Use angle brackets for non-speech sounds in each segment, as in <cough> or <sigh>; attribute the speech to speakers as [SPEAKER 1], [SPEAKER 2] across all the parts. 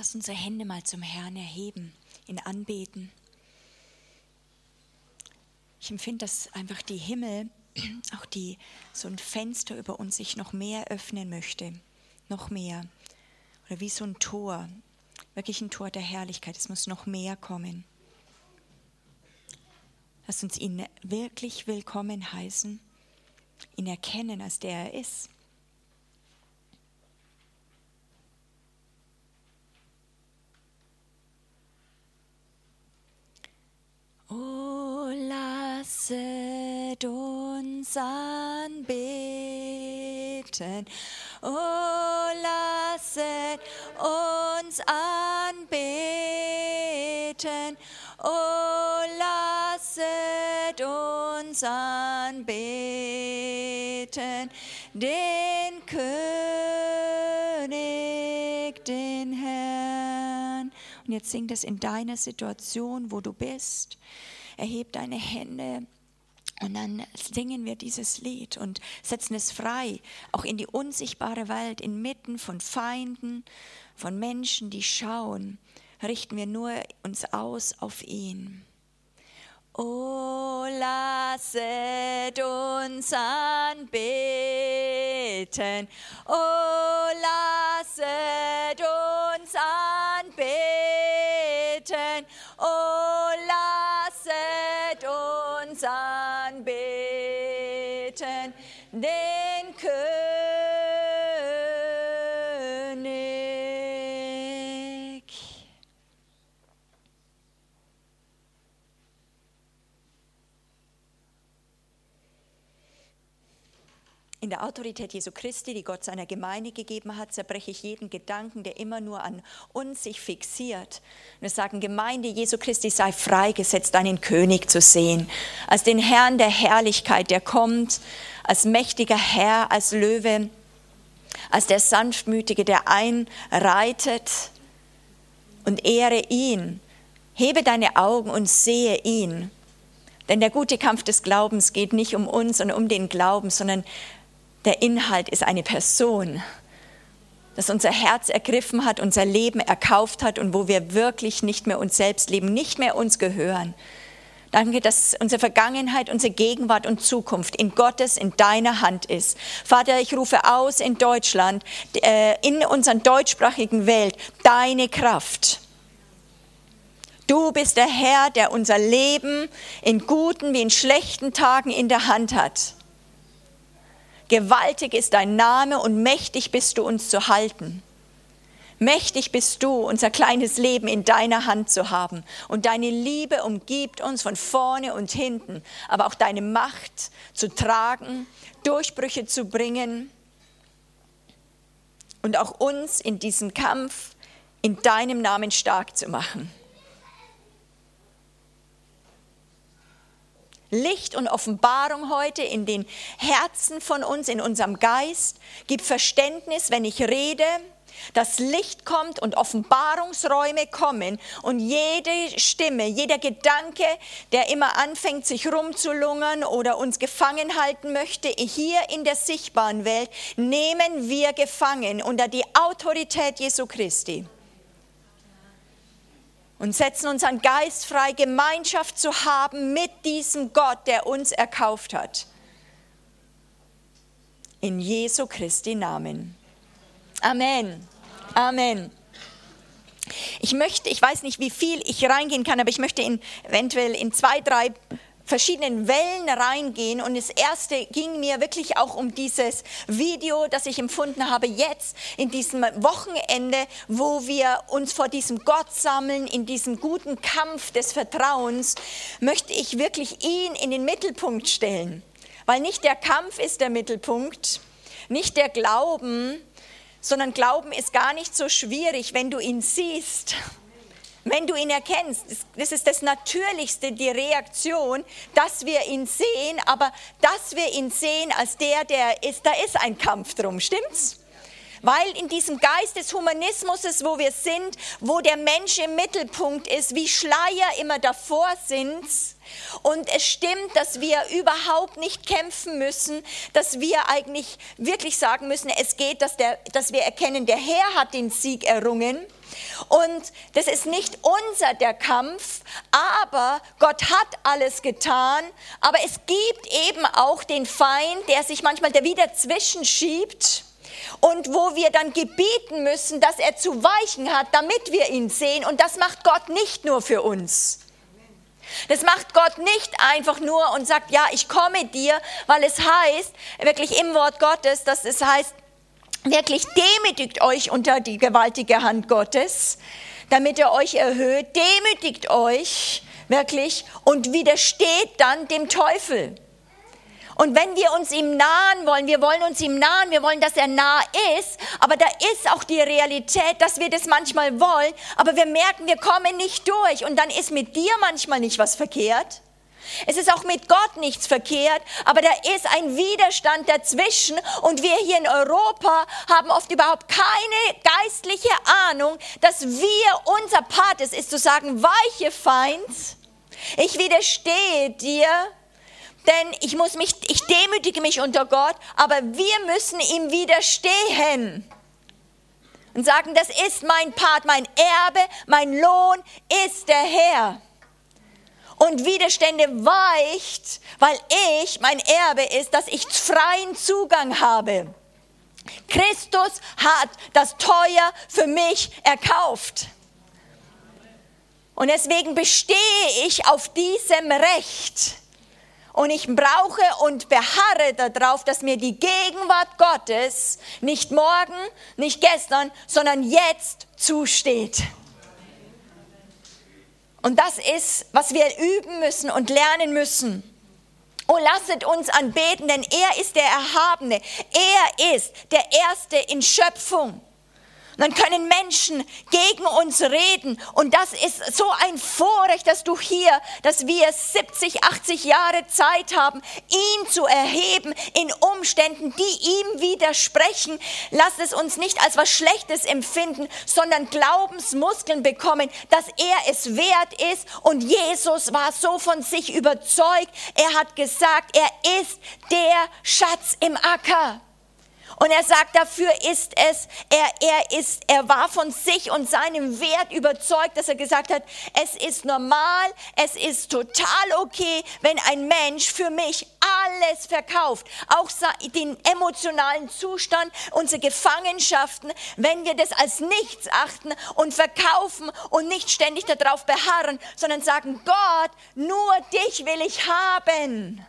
[SPEAKER 1] Lass unsere Hände mal zum Herrn erheben, ihn anbeten. Ich empfinde, dass einfach die Himmel, <clears throat> auch die so ein Fenster über uns sich noch mehr öffnen möchte, noch mehr. Oder wie so ein Tor, wirklich ein Tor der Herrlichkeit. Es muss noch mehr kommen. Lass uns ihn wirklich willkommen heißen, ihn erkennen, als der er ist. Oh, lasset uns anbeten. Oh, lasset uns anbeten. Oh, lasset uns anbeten. Den Und jetzt sing das in deiner Situation, wo du bist erheb deine Hände. Und dann singen wir dieses Lied und setzen es frei, auch in die unsichtbare Welt, inmitten von Feinden, von Menschen, die schauen, richten wir nur uns aus auf ihn. Oh, lasset uns anbeten. Oh, lasset uns Autorität Jesu Christi, die Gott seiner Gemeinde gegeben hat, zerbreche ich jeden Gedanken, der immer nur an uns sich fixiert. Wir sagen, Gemeinde Jesu Christi sei freigesetzt, einen König zu sehen, als den Herrn der Herrlichkeit, der kommt, als mächtiger Herr, als Löwe, als der Sanftmütige, der einreitet und ehre ihn. Hebe deine Augen und sehe ihn. Denn der gute Kampf des Glaubens geht nicht um uns und um den Glauben, sondern der Inhalt ist eine Person, das unser Herz ergriffen hat, unser Leben erkauft hat und wo wir wirklich nicht mehr uns selbst leben, nicht mehr uns gehören. Danke, dass unsere Vergangenheit, unsere Gegenwart und Zukunft in Gottes, in deiner Hand ist. Vater, ich rufe aus in Deutschland, äh, in unserer deutschsprachigen Welt, deine Kraft. Du bist der Herr, der unser Leben in guten wie in schlechten Tagen in der Hand hat. Gewaltig ist dein Name und mächtig bist du uns zu halten. Mächtig bist du, unser kleines Leben in deiner Hand zu haben. Und deine Liebe umgibt uns von vorne und hinten, aber auch deine Macht zu tragen, Durchbrüche zu bringen und auch uns in diesem Kampf in deinem Namen stark zu machen. Licht und Offenbarung heute in den Herzen von uns, in unserem Geist. Gib Verständnis, wenn ich rede, dass Licht kommt und Offenbarungsräume kommen und jede Stimme, jeder Gedanke, der immer anfängt, sich rumzulungern oder uns gefangen halten möchte, hier in der sichtbaren Welt, nehmen wir gefangen unter die Autorität Jesu Christi und setzen unseren Geist frei, Gemeinschaft zu haben mit diesem Gott, der uns erkauft hat. In Jesu Christi Namen. Amen. Amen. Ich möchte, ich weiß nicht, wie viel ich reingehen kann, aber ich möchte in, eventuell in zwei, drei verschiedenen Wellen reingehen. Und das erste ging mir wirklich auch um dieses Video, das ich empfunden habe jetzt in diesem Wochenende, wo wir uns vor diesem Gott sammeln, in diesem guten Kampf des Vertrauens, möchte ich wirklich ihn in den Mittelpunkt stellen. Weil nicht der Kampf ist der Mittelpunkt, nicht der Glauben, sondern Glauben ist gar nicht so schwierig, wenn du ihn siehst wenn du ihn erkennst, das ist das Natürlichste, die Reaktion, dass wir ihn sehen, aber dass wir ihn sehen als der, der ist, da ist ein Kampf drum, stimmt's? Weil in diesem Geist des Humanismus, wo wir sind, wo der Mensch im Mittelpunkt ist, wie Schleier immer davor sind, und es stimmt, dass wir überhaupt nicht kämpfen müssen, dass wir eigentlich wirklich sagen müssen, es geht, dass, der, dass wir erkennen, der Herr hat den Sieg errungen. Und das ist nicht unser der Kampf, aber Gott hat alles getan. Aber es gibt eben auch den Feind, der sich manchmal da wieder zwischenschiebt und wo wir dann gebieten müssen, dass er zu weichen hat, damit wir ihn sehen. Und das macht Gott nicht nur für uns. Das macht Gott nicht einfach nur und sagt, ja, ich komme dir, weil es heißt, wirklich im Wort Gottes, dass es heißt, wirklich demütigt euch unter die gewaltige Hand Gottes, damit er euch erhöht, demütigt euch wirklich und widersteht dann dem Teufel. Und wenn wir uns ihm nahen wollen, wir wollen uns ihm nahen, wir wollen, dass er nah ist, aber da ist auch die Realität, dass wir das manchmal wollen, aber wir merken, wir kommen nicht durch und dann ist mit dir manchmal nicht was verkehrt. Es ist auch mit Gott nichts verkehrt, aber da ist ein Widerstand dazwischen und wir hier in Europa haben oft überhaupt keine geistliche Ahnung, dass wir, unser Part ist, ist zu sagen, weiche Feind, ich widerstehe dir, denn ich muss mich, ich demütige mich unter Gott, aber wir müssen ihm widerstehen und sagen, das ist mein Part, mein Erbe, mein Lohn ist der Herr. Und Widerstände weicht, weil ich, mein Erbe ist, dass ich freien Zugang habe. Christus hat das teuer für mich erkauft. Und deswegen bestehe ich auf diesem Recht und ich brauche und beharre darauf, dass mir die Gegenwart Gottes nicht morgen, nicht gestern, sondern jetzt zusteht. Und das ist, was wir üben müssen und lernen müssen. Oh, lasset uns anbeten, denn er ist der Erhabene. Er ist der Erste in Schöpfung dann können Menschen gegen uns reden. Und das ist so ein Vorrecht, dass du hier, dass wir 70, 80 Jahre Zeit haben, ihn zu erheben in Umständen, die ihm widersprechen. Lass es uns nicht als was Schlechtes empfinden, sondern Glaubensmuskeln bekommen, dass er es wert ist. Und Jesus war so von sich überzeugt. Er hat gesagt, er ist der Schatz im Acker. Und er sagt, dafür ist es, er, er, ist, er war von sich und seinem Wert überzeugt, dass er gesagt hat, es ist normal, es ist total okay, wenn ein Mensch für mich alles verkauft, auch den emotionalen Zustand, unsere Gefangenschaften, wenn wir das als nichts achten und verkaufen und nicht ständig darauf beharren, sondern sagen, Gott, nur dich will ich haben.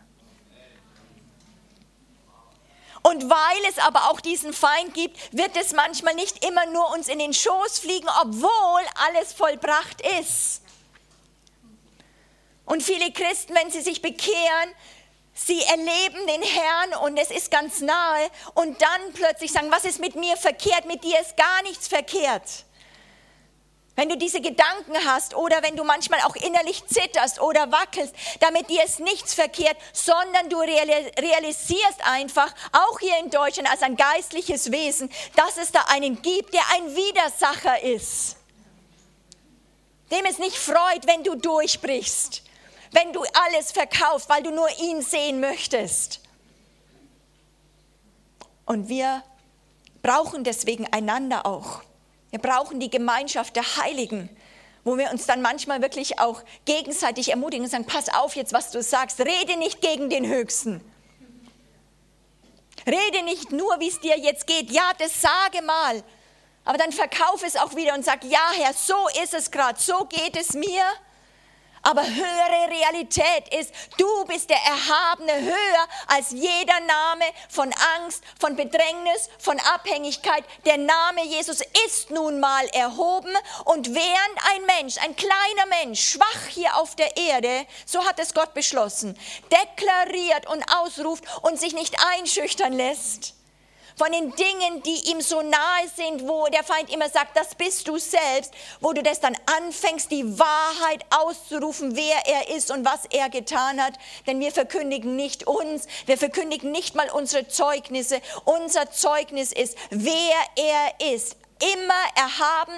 [SPEAKER 1] Und weil es aber auch diesen Feind gibt, wird es manchmal nicht immer nur uns in den Schoß fliegen, obwohl alles vollbracht ist. Und viele Christen, wenn sie sich bekehren, sie erleben den Herrn und es ist ganz nahe und dann plötzlich sagen, was ist mit mir verkehrt? Mit dir ist gar nichts verkehrt. Wenn du diese Gedanken hast oder wenn du manchmal auch innerlich zitterst oder wackelst, damit dir ist nichts verkehrt, sondern du realisierst einfach, auch hier in Deutschland als ein geistliches Wesen, dass es da einen gibt, der ein Widersacher ist. Dem es nicht freut, wenn du durchbrichst, wenn du alles verkaufst, weil du nur ihn sehen möchtest. Und wir brauchen deswegen einander auch. Wir brauchen die Gemeinschaft der Heiligen, wo wir uns dann manchmal wirklich auch gegenseitig ermutigen und sagen, pass auf jetzt, was du sagst, rede nicht gegen den Höchsten. Rede nicht nur, wie es dir jetzt geht. Ja, das sage mal. Aber dann verkauf es auch wieder und sag, ja Herr, so ist es gerade, so geht es mir. Aber höhere Realität ist, du bist der Erhabene höher als jeder Name von Angst, von Bedrängnis, von Abhängigkeit. Der Name Jesus ist nun mal erhoben und während ein Mensch, ein kleiner Mensch, schwach hier auf der Erde, so hat es Gott beschlossen, deklariert und ausruft und sich nicht einschüchtern lässt, von den Dingen, die ihm so nahe sind, wo der Feind immer sagt, das bist du selbst, wo du das dann anfängst, die Wahrheit auszurufen, wer er ist und was er getan hat. Denn wir verkündigen nicht uns, wir verkündigen nicht mal unsere Zeugnisse. Unser Zeugnis ist, wer er ist. Immer erhaben,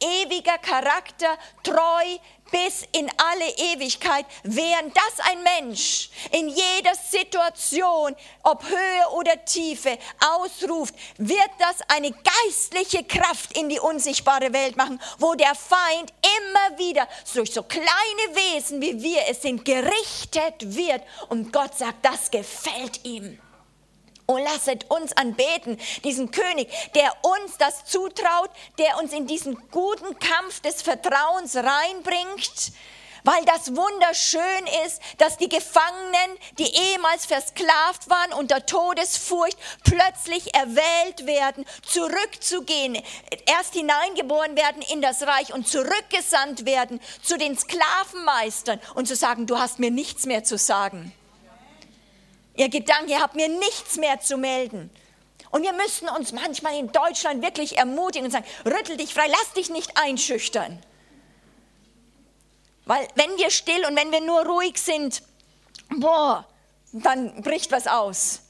[SPEAKER 1] ewiger Charakter, treu, bis in alle Ewigkeit, während das ein Mensch in jeder Situation, ob Höhe oder Tiefe, ausruft, wird das eine geistliche Kraft in die unsichtbare Welt machen, wo der Feind immer wieder durch so kleine Wesen wie wir es sind gerichtet wird und Gott sagt, das gefällt ihm. Oh, lasset uns anbeten, diesen König, der uns das zutraut, der uns in diesen guten Kampf des Vertrauens reinbringt, weil das wunderschön ist, dass die Gefangenen, die ehemals versklavt waren unter Todesfurcht, plötzlich erwählt werden, zurückzugehen, erst hineingeboren werden in das Reich und zurückgesandt werden zu den Sklavenmeistern und zu sagen, du hast mir nichts mehr zu sagen. Ihr Gedanke, habt mir nichts mehr zu melden. Und wir müssen uns manchmal in Deutschland wirklich ermutigen und sagen, rüttel dich frei, lass dich nicht einschüchtern. Weil wenn wir still und wenn wir nur ruhig sind, boah, dann bricht was aus.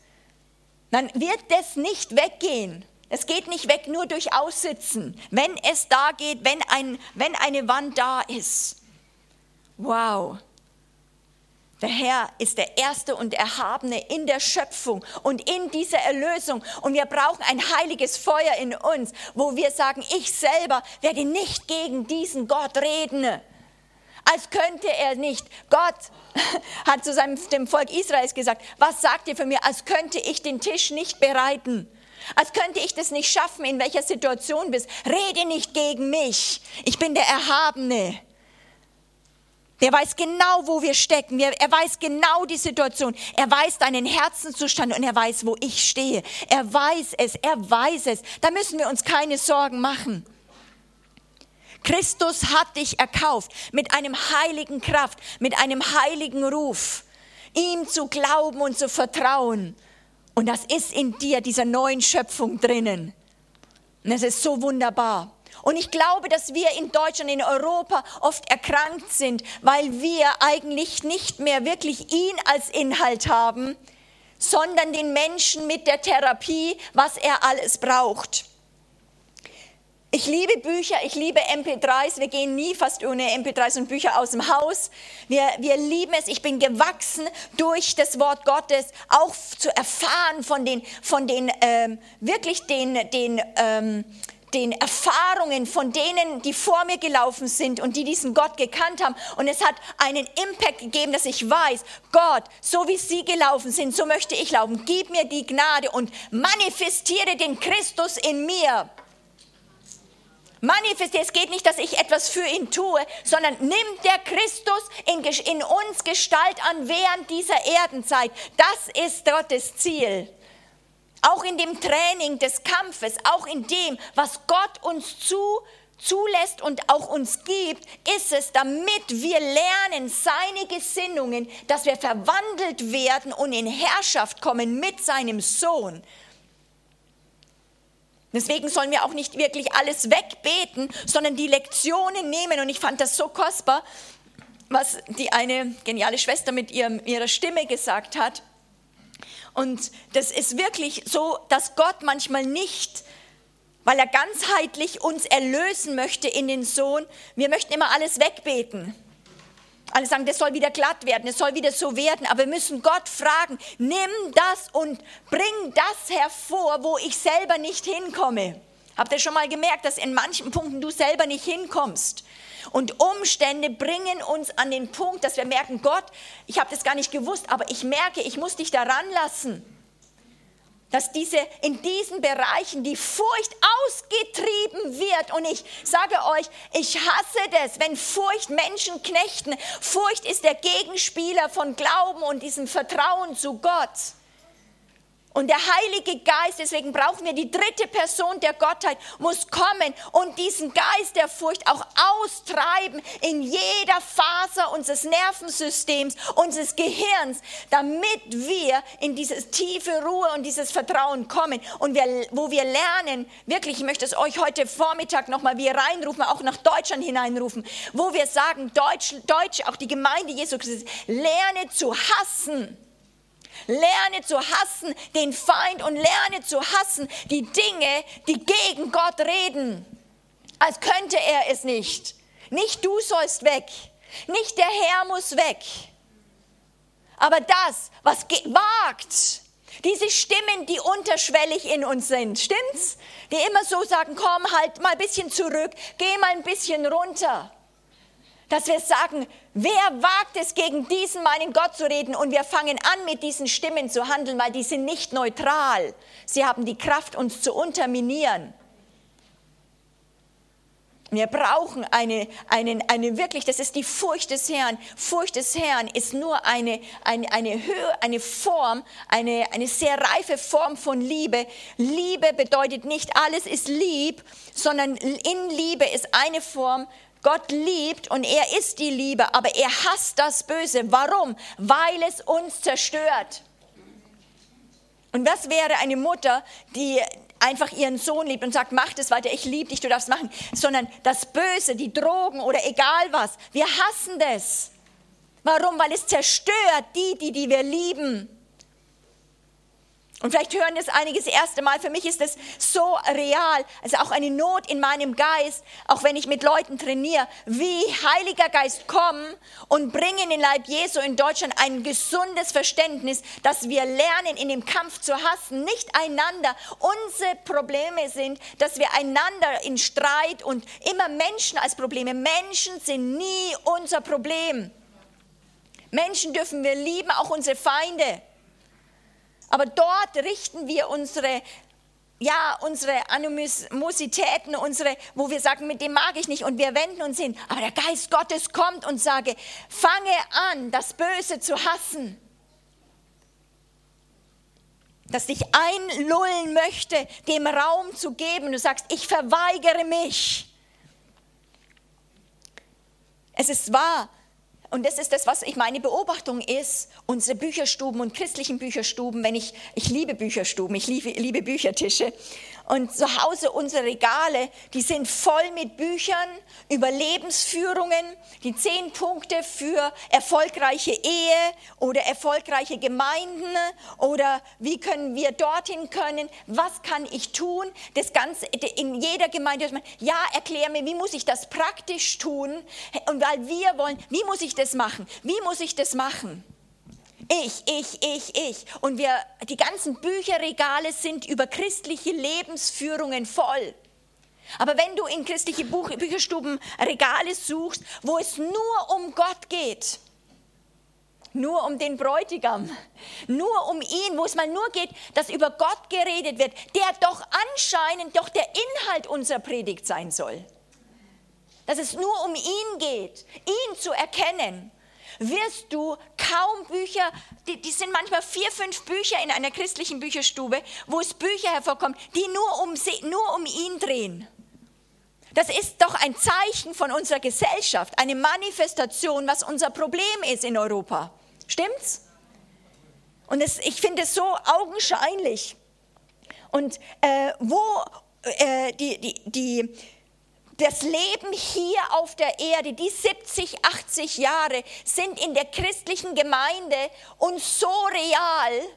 [SPEAKER 1] Dann wird das nicht weggehen. Es geht nicht weg nur durch Aussitzen. Wenn es da geht, wenn, ein, wenn eine Wand da ist. Wow. Der Herr ist der Erste und Erhabene in der Schöpfung und in dieser Erlösung. Und wir brauchen ein heiliges Feuer in uns, wo wir sagen, ich selber werde nicht gegen diesen Gott reden. Als könnte er nicht. Gott <laughs> hat zu seinem, dem Volk Israels gesagt, was sagt ihr für mir, als könnte ich den Tisch nicht bereiten. Als könnte ich das nicht schaffen, in welcher Situation bist. Rede nicht gegen mich. Ich bin der Erhabene. Der weiß genau, wo wir stecken. Er weiß genau die Situation. Er weiß deinen Herzenszustand und er weiß, wo ich stehe. Er weiß es, er weiß es. Da müssen wir uns keine Sorgen machen. Christus hat dich erkauft mit einem heiligen Kraft, mit einem heiligen Ruf, ihm zu glauben und zu vertrauen. Und das ist in dir, dieser neuen Schöpfung drinnen. Und es ist so wunderbar. Und ich glaube, dass wir in Deutschland, in Europa oft erkrankt sind, weil wir eigentlich nicht mehr wirklich ihn als Inhalt haben, sondern den Menschen mit der Therapie, was er alles braucht. Ich liebe Bücher, ich liebe MP3s. Wir gehen nie fast ohne MP3s und Bücher aus dem Haus. Wir, wir lieben es. Ich bin gewachsen durch das Wort Gottes, auch zu erfahren von den, von den ähm, wirklich den, den ähm, den Erfahrungen von denen, die vor mir gelaufen sind und die diesen Gott gekannt haben. Und es hat einen Impact gegeben, dass ich weiß, Gott, so wie sie gelaufen sind, so möchte ich laufen. Gib mir die Gnade und manifestiere den Christus in mir. Manifestiere, es geht nicht, dass ich etwas für ihn tue, sondern nimmt der Christus in, in uns Gestalt an während dieser Erdenzeit. Das ist Gottes Ziel. Auch in dem Training des Kampfes, auch in dem, was Gott uns zu, zulässt und auch uns gibt, ist es, damit wir lernen, seine Gesinnungen, dass wir verwandelt werden und in Herrschaft kommen mit seinem Sohn. Deswegen sollen wir auch nicht wirklich alles wegbeten, sondern die Lektionen nehmen. Und ich fand das so kostbar, was die eine geniale Schwester mit ihrem, ihrer Stimme gesagt hat. Und das ist wirklich so, dass Gott manchmal nicht, weil er ganzheitlich uns erlösen möchte in den Sohn, wir möchten immer alles wegbeten. Alle sagen, das soll wieder glatt werden, es soll wieder so werden, aber wir müssen Gott fragen, nimm das und bring das hervor, wo ich selber nicht hinkomme. Habt ihr schon mal gemerkt, dass in manchen Punkten du selber nicht hinkommst? Und Umstände bringen uns an den Punkt, dass wir merken, Gott, ich habe das gar nicht gewusst, aber ich merke, ich muss dich daran lassen. Dass diese, in diesen Bereichen die Furcht ausgetrieben wird. Und ich sage euch, ich hasse das, wenn Furcht Menschen knechten. Furcht ist der Gegenspieler von Glauben und diesem Vertrauen zu Gott. Und der Heilige Geist, deswegen brauchen wir die dritte Person der Gottheit, muss kommen und diesen Geist der Furcht auch austreiben in jeder Faser unseres Nervensystems, unseres Gehirns, damit wir in diese tiefe Ruhe und dieses Vertrauen kommen. Und wir, wo wir lernen, wirklich, ich möchte es euch heute Vormittag nochmal wie reinrufen, auch nach Deutschland hineinrufen, wo wir sagen, Deutsch, Deutsch, auch die Gemeinde Jesu Christi, lerne zu hassen Lerne zu hassen den Feind und lerne zu hassen die Dinge, die gegen Gott reden. Als könnte er es nicht. Nicht du sollst weg. Nicht der Herr muss weg. Aber das, was wagt, diese Stimmen, die unterschwellig in uns sind, stimmt's? Die immer so sagen, komm halt mal ein bisschen zurück, geh mal ein bisschen runter dass wir sagen, wer wagt es, gegen diesen meinen Gott zu reden? Und wir fangen an, mit diesen Stimmen zu handeln, weil die sind nicht neutral. Sie haben die Kraft, uns zu unterminieren. Wir brauchen eine, eine, eine wirklich, das ist die Furcht des Herrn. Furcht des Herrn ist nur eine, eine, eine Höhe, eine Form, eine, eine sehr reife Form von Liebe. Liebe bedeutet nicht, alles ist lieb, sondern in Liebe ist eine Form Gott liebt und er ist die Liebe, aber er hasst das Böse. Warum? Weil es uns zerstört. Und was wäre eine Mutter, die einfach ihren Sohn liebt und sagt, mach das weiter, ich liebe dich, du darfst machen, sondern das Böse, die Drogen oder egal was, wir hassen das. Warum? Weil es zerstört die, die, die wir lieben. Und vielleicht hören das einige das erste Mal. Für mich ist das so real. Also auch eine Not in meinem Geist, auch wenn ich mit Leuten trainiere, wie Heiliger Geist kommen und bringen in Leib Jesu in Deutschland ein gesundes Verständnis, dass wir lernen, in dem Kampf zu hassen, nicht einander. Unsere Probleme sind, dass wir einander in Streit und immer Menschen als Probleme. Menschen sind nie unser Problem. Menschen dürfen wir lieben, auch unsere Feinde. Aber dort richten wir unsere ja, unsere Animositäten, unsere, wo wir sagen, mit dem mag ich nicht und wir wenden uns hin. Aber der Geist Gottes kommt und sage, fange an, das Böse zu hassen. Das dich einlullen möchte, dem Raum zu geben. Du sagst, ich verweigere mich. Es ist wahr, und das ist das, was ich meine Beobachtung ist, unsere Bücherstuben und christlichen Bücherstuben, wenn ich, ich liebe Bücherstuben, ich liebe, liebe Büchertische. Und zu Hause unsere Regale, die sind voll mit Büchern über Lebensführungen, die zehn Punkte für erfolgreiche Ehe oder erfolgreiche Gemeinden oder wie können wir dorthin können, was kann ich tun, das Ganze in jeder Gemeinde, ja, erklär mir, wie muss ich das praktisch tun? Und weil wir wollen, wie muss ich das machen, wie muss ich das machen? Ich, ich, ich, ich. Und wir, die ganzen Bücherregale sind über christliche Lebensführungen voll. Aber wenn du in christliche Buch, Bücherstuben Regale suchst, wo es nur um Gott geht, nur um den Bräutigam, nur um ihn, wo es mal nur geht, dass über Gott geredet wird, der doch anscheinend doch der Inhalt unserer Predigt sein soll. Dass es nur um ihn geht, ihn zu erkennen wirst du kaum Bücher, die, die, sind manchmal vier, fünf Bücher in einer christlichen Bücherstube, wo es Bücher hervorkommen, die nur um, nur um ihn drehen. Das ist doch ein Zeichen von unserer Gesellschaft, eine Manifestation, was unser Problem ist in Europa. Stimmt's? Und es, ich finde es so augenscheinlich. Und äh, wo äh, die, die, die, das Leben hier auf der Erde, die 70, 80 Jahre sind in der christlichen Gemeinde uns so real,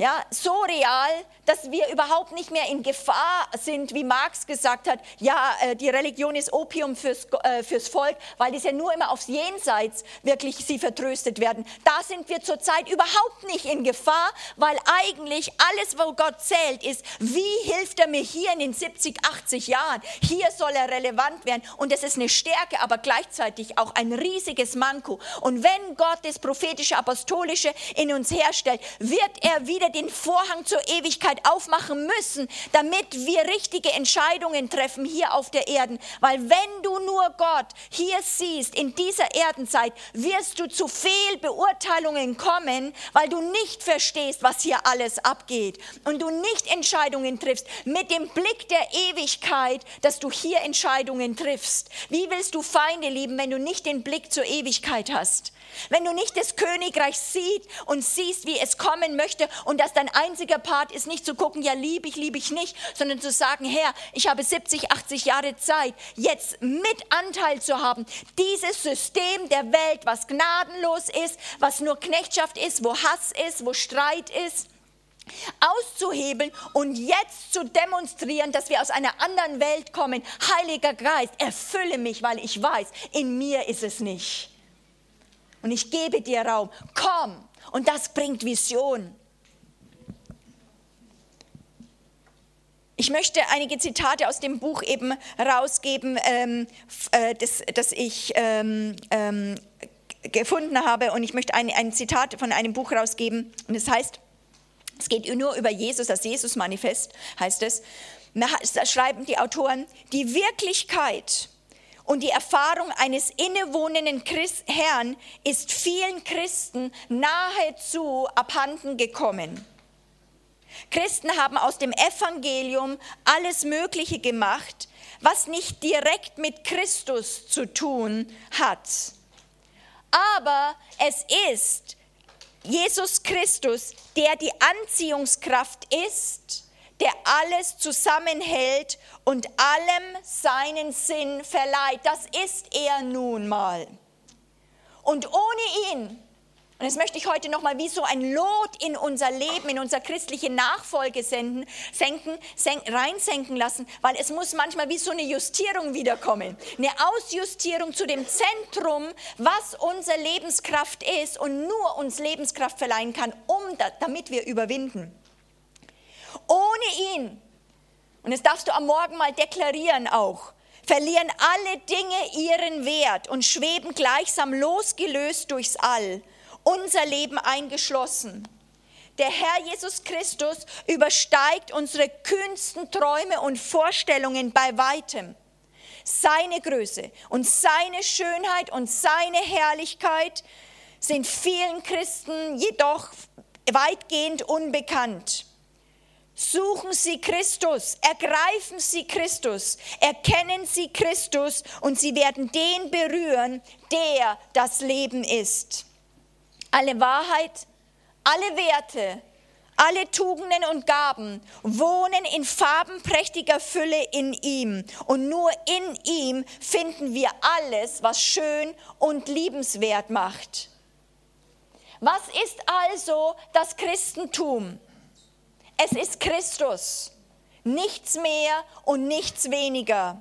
[SPEAKER 1] ja, so real, dass wir überhaupt nicht mehr in Gefahr sind, wie Marx gesagt hat, ja, äh, die Religion ist Opium fürs, äh, fürs Volk, weil es ja nur immer aufs Jenseits wirklich sie vertröstet werden. Da sind wir zurzeit überhaupt nicht in Gefahr, weil eigentlich alles, wo Gott zählt, ist, wie hilft er mir hier in den 70, 80 Jahren? Hier soll er relevant werden und das ist eine Stärke, aber gleichzeitig auch ein riesiges Manko. Und wenn Gott das prophetische, apostolische in uns herstellt, wird er wieder den Vorhang zur Ewigkeit aufmachen müssen, damit wir richtige Entscheidungen treffen hier auf der Erde. Weil wenn du nur Gott hier siehst, in dieser Erdenzeit, wirst du zu Fehlbeurteilungen kommen, weil du nicht verstehst, was hier alles abgeht und du nicht Entscheidungen triffst mit dem Blick der Ewigkeit, dass du hier Entscheidungen triffst. Wie willst du Feinde lieben, wenn du nicht den Blick zur Ewigkeit hast? Wenn du nicht das Königreich siehst und siehst, wie es kommen möchte und dass dein einziger Part ist, nicht zu gucken, ja, liebe ich, liebe ich nicht, sondern zu sagen, Herr, ich habe 70, 80 Jahre Zeit, jetzt mit Anteil zu haben, dieses System der Welt, was gnadenlos ist, was nur Knechtschaft ist, wo Hass ist, wo Streit ist, auszuhebeln und jetzt zu demonstrieren, dass wir aus einer anderen Welt kommen. Heiliger Geist, erfülle mich, weil ich weiß, in mir ist es nicht. Und ich gebe dir Raum. Komm. Und das bringt Vision. Ich möchte einige Zitate aus dem Buch eben rausgeben, ähm, äh, das, das ich ähm, ähm, gefunden habe. Und ich möchte ein, ein Zitat von einem Buch rausgeben. Und es heißt, es geht nur über Jesus, das Jesus-Manifest heißt es. Da schreiben die Autoren, die Wirklichkeit und die Erfahrung eines innewohnenden Christ Herrn ist vielen Christen nahezu abhanden gekommen. Christen haben aus dem Evangelium alles Mögliche gemacht, was nicht direkt mit Christus zu tun hat. Aber es ist Jesus Christus, der die Anziehungskraft ist, der alles zusammenhält und allem seinen Sinn verleiht. Das ist er nun mal. Und ohne ihn und das möchte ich heute nochmal wie so ein Lot in unser Leben, in unser christliche Nachfolge senden, senken, senken, reinsenken lassen, weil es muss manchmal wie so eine Justierung wiederkommen. Eine Ausjustierung zu dem Zentrum, was unsere Lebenskraft ist und nur uns Lebenskraft verleihen kann, um, damit wir überwinden. Ohne ihn, und das darfst du am Morgen mal deklarieren auch, verlieren alle Dinge ihren Wert und schweben gleichsam losgelöst durchs All unser Leben eingeschlossen. Der Herr Jesus Christus übersteigt unsere kühnsten Träume und Vorstellungen bei weitem. Seine Größe und seine Schönheit und seine Herrlichkeit sind vielen Christen jedoch weitgehend unbekannt. Suchen Sie Christus, ergreifen Sie Christus, erkennen Sie Christus und Sie werden den berühren, der das Leben ist alle Wahrheit, alle Werte, alle Tugenden und Gaben wohnen in farbenprächtiger Fülle in ihm. Und nur in ihm finden wir alles, was schön und liebenswert macht. Was ist also das Christentum? Es ist Christus, nichts mehr und nichts weniger.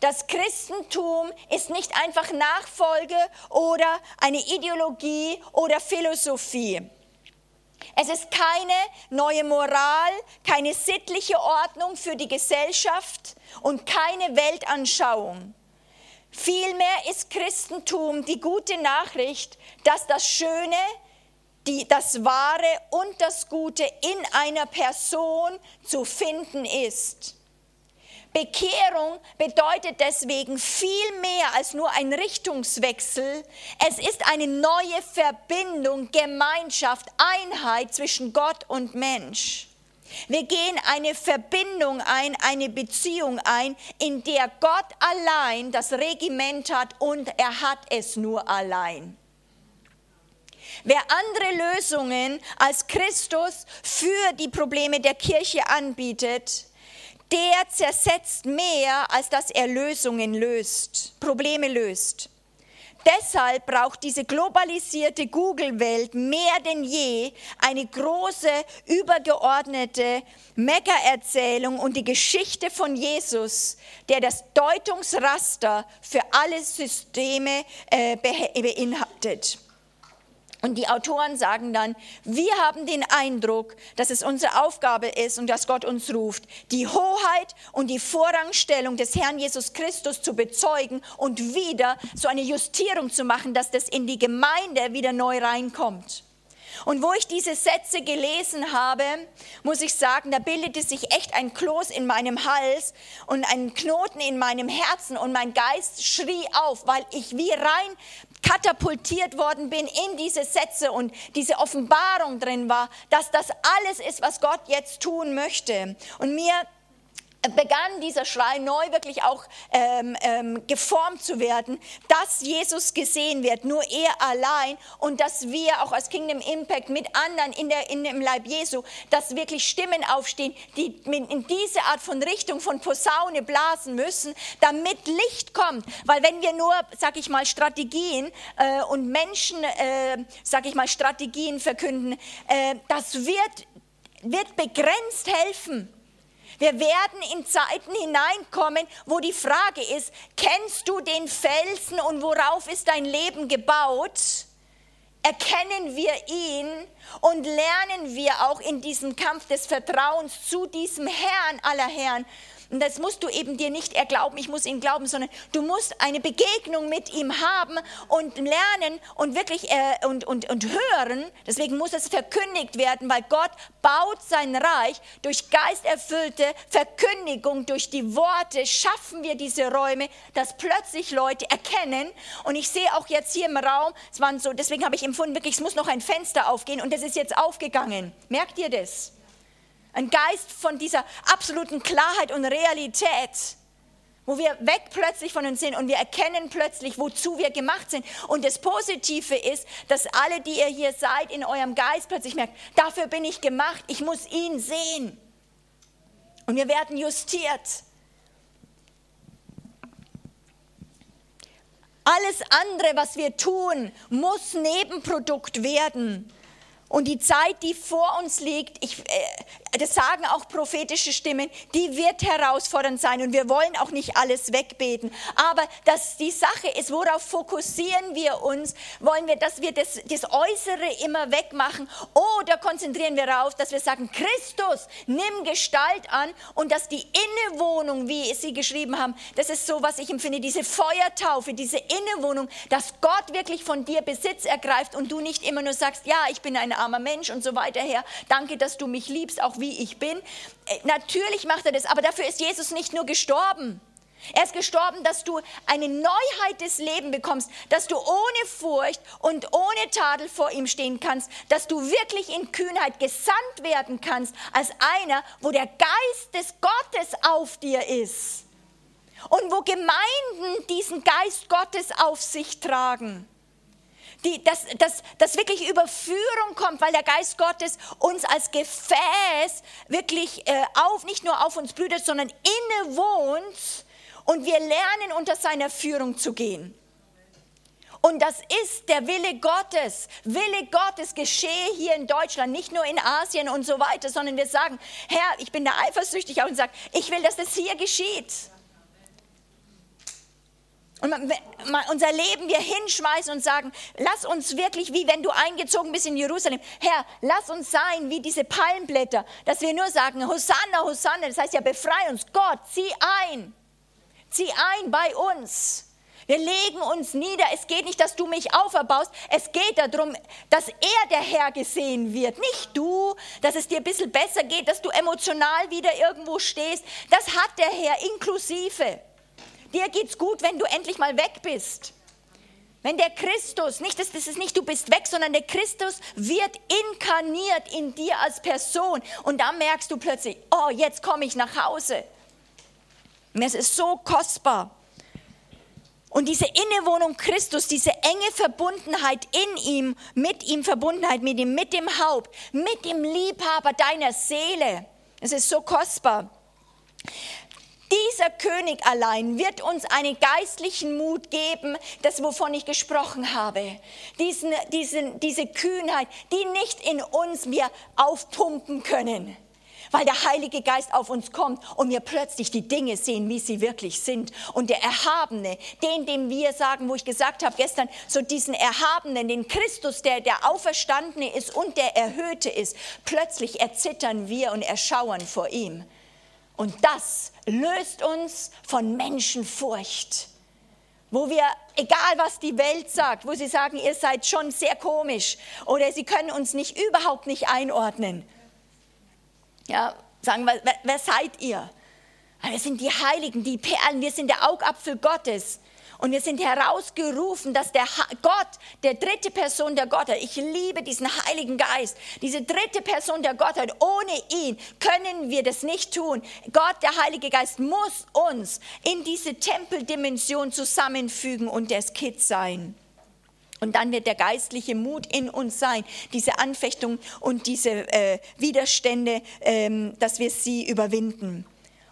[SPEAKER 1] Das Christentum ist nicht einfach Nachfolge oder eine Ideologie oder Philosophie. Es ist keine neue Moral, keine sittliche Ordnung für die Gesellschaft und keine Weltanschauung. Vielmehr ist Christentum die gute Nachricht, dass das Schöne, die, das Wahre und das Gute in einer Person zu finden ist. Bekehrung bedeutet deswegen viel mehr als nur ein Richtungswechsel. Es ist eine neue Verbindung, Gemeinschaft, Einheit zwischen Gott und Mensch. Wir gehen eine Verbindung ein, eine Beziehung ein, in der Gott allein das Regiment hat und er hat es nur allein. Wer andere Lösungen als Christus für die Probleme der Kirche anbietet, der zersetzt mehr, als dass er Lösungen löst, Probleme löst. Deshalb braucht diese globalisierte Google-Welt mehr denn je eine große, übergeordnete Mega-Erzählung und die Geschichte von Jesus, der das Deutungsraster für alle Systeme äh, beinhaltet. Und die Autoren sagen dann, wir haben den Eindruck, dass es unsere Aufgabe ist und dass Gott uns ruft, die Hoheit und die Vorrangstellung des Herrn Jesus Christus zu bezeugen und wieder so eine Justierung zu machen, dass das in die Gemeinde wieder neu reinkommt. Und wo ich diese Sätze gelesen habe, muss ich sagen, da bildete sich echt ein Kloß in meinem Hals und ein Knoten in meinem Herzen und mein Geist schrie auf, weil ich wie rein katapultiert worden bin in diese Sätze und diese Offenbarung drin war, dass das alles ist, was Gott jetzt tun möchte. Und mir begann dieser Schrei neu wirklich auch ähm, ähm, geformt zu werden, dass Jesus gesehen wird, nur er allein und dass wir auch als Kingdom Impact mit anderen in, der, in dem Leib Jesu, dass wirklich Stimmen aufstehen, die in diese Art von Richtung von Posaune blasen müssen, damit Licht kommt. Weil wenn wir nur, sag ich mal, Strategien äh, und Menschen, äh, sag ich mal, Strategien verkünden, äh, das wird, wird begrenzt helfen. Wir werden in Zeiten hineinkommen, wo die Frage ist, kennst du den Felsen und worauf ist dein Leben gebaut? Erkennen wir ihn und lernen wir auch in diesem Kampf des Vertrauens zu diesem Herrn aller Herrn und das musst du eben dir nicht erglauben, ich muss ihm glauben, sondern du musst eine Begegnung mit ihm haben und lernen und wirklich äh, und, und, und hören. Deswegen muss es verkündigt werden, weil Gott baut sein Reich durch geisterfüllte Verkündigung, durch die Worte schaffen wir diese Räume, dass plötzlich Leute erkennen. Und ich sehe auch jetzt hier im Raum, es waren so, deswegen habe ich empfunden, wirklich, es muss noch ein Fenster aufgehen und das ist jetzt aufgegangen. Merkt ihr das? Ein Geist von dieser absoluten Klarheit und Realität, wo wir weg plötzlich von uns sind und wir erkennen plötzlich, wozu wir gemacht sind. Und das Positive ist, dass alle, die ihr hier seid, in eurem Geist plötzlich merkt, dafür bin ich gemacht, ich muss ihn sehen. Und wir werden justiert. Alles andere, was wir tun, muss Nebenprodukt werden. Und die Zeit, die vor uns liegt, ich, äh, das sagen auch prophetische Stimmen, die wird herausfordernd sein und wir wollen auch nicht alles wegbeten. Aber dass die Sache ist, worauf fokussieren wir uns? Wollen wir, dass wir das, das Äußere immer wegmachen oder konzentrieren wir darauf, dass wir sagen, Christus, nimm Gestalt an und dass die Innewohnung, wie Sie geschrieben haben, das ist so, was ich empfinde, diese Feuertaufe, diese Innewohnung, dass Gott wirklich von dir Besitz ergreift und du nicht immer nur sagst, ja, ich bin ein armer Mensch und so weiter, Herr. Danke, dass du mich liebst, auch wie ich bin. Äh, natürlich macht er das, aber dafür ist Jesus nicht nur gestorben. Er ist gestorben, dass du eine Neuheit des Lebens bekommst, dass du ohne Furcht und ohne Tadel vor ihm stehen kannst, dass du wirklich in Kühnheit gesandt werden kannst als einer, wo der Geist des Gottes auf dir ist und wo Gemeinden diesen Geist Gottes auf sich tragen die, dass, dass, dass wirklich Überführung kommt, weil der Geist Gottes uns als Gefäß wirklich äh, auf, nicht nur auf uns brütet, sondern inne wohnt und wir lernen unter seiner Führung zu gehen. Und das ist der Wille Gottes. Wille Gottes geschehe hier in Deutschland, nicht nur in Asien und so weiter, sondern wir sagen, Herr, ich bin da eifersüchtig und sage, ich will, dass das hier geschieht. Und unser Leben wir hinschmeißen und sagen, lass uns wirklich, wie wenn du eingezogen bist in Jerusalem, Herr, lass uns sein wie diese Palmblätter, dass wir nur sagen, Hosanna, Hosanna, das heißt ja, befrei uns, Gott, zieh ein, zieh ein bei uns. Wir legen uns nieder. Es geht nicht, dass du mich auferbaust. Es geht darum, dass er der Herr gesehen wird. Nicht du, dass es dir ein bisschen besser geht, dass du emotional wieder irgendwo stehst. Das hat der Herr inklusive. Dir geht's gut, wenn du endlich mal weg bist. Wenn der Christus, nicht, das, das ist nicht, du bist weg, sondern der Christus wird inkarniert in dir als Person. Und da merkst du plötzlich, oh, jetzt komme ich nach Hause. Und es ist so kostbar. Und diese Innewohnung Christus, diese enge Verbundenheit in ihm, mit ihm Verbundenheit, mit ihm, mit dem Haupt, mit dem Liebhaber deiner Seele, es ist so kostbar. Dieser König allein wird uns einen geistlichen Mut geben, das wovon ich gesprochen habe. Diesen, diesen, diese Kühnheit, die nicht in uns wir aufpumpen können, weil der Heilige Geist auf uns kommt und wir plötzlich die Dinge sehen, wie sie wirklich sind. Und der Erhabene, den, dem wir sagen, wo ich gesagt habe gestern, so diesen Erhabenen, den Christus, der der Auferstandene ist und der Erhöhte ist, plötzlich erzittern wir und erschauern vor ihm. Und das löst uns von Menschenfurcht. wo wir, egal was die Welt sagt, wo sie sagen, ihr seid schon sehr komisch oder sie können uns nicht überhaupt nicht einordnen. Ja, sagen wir, wer, wer seid ihr? Wir sind die Heiligen, die Perlen, wir sind der Augapfel Gottes. Und wir sind herausgerufen, dass der Gott, der dritte Person der Gottheit, ich liebe diesen Heiligen Geist, diese dritte Person der Gottheit, ohne ihn können wir das nicht tun. Gott, der Heilige Geist, muss uns in diese Tempeldimension zusammenfügen und das Kind sein. Und dann wird der geistliche Mut in uns sein, diese Anfechtung und diese äh, Widerstände, ähm, dass wir sie überwinden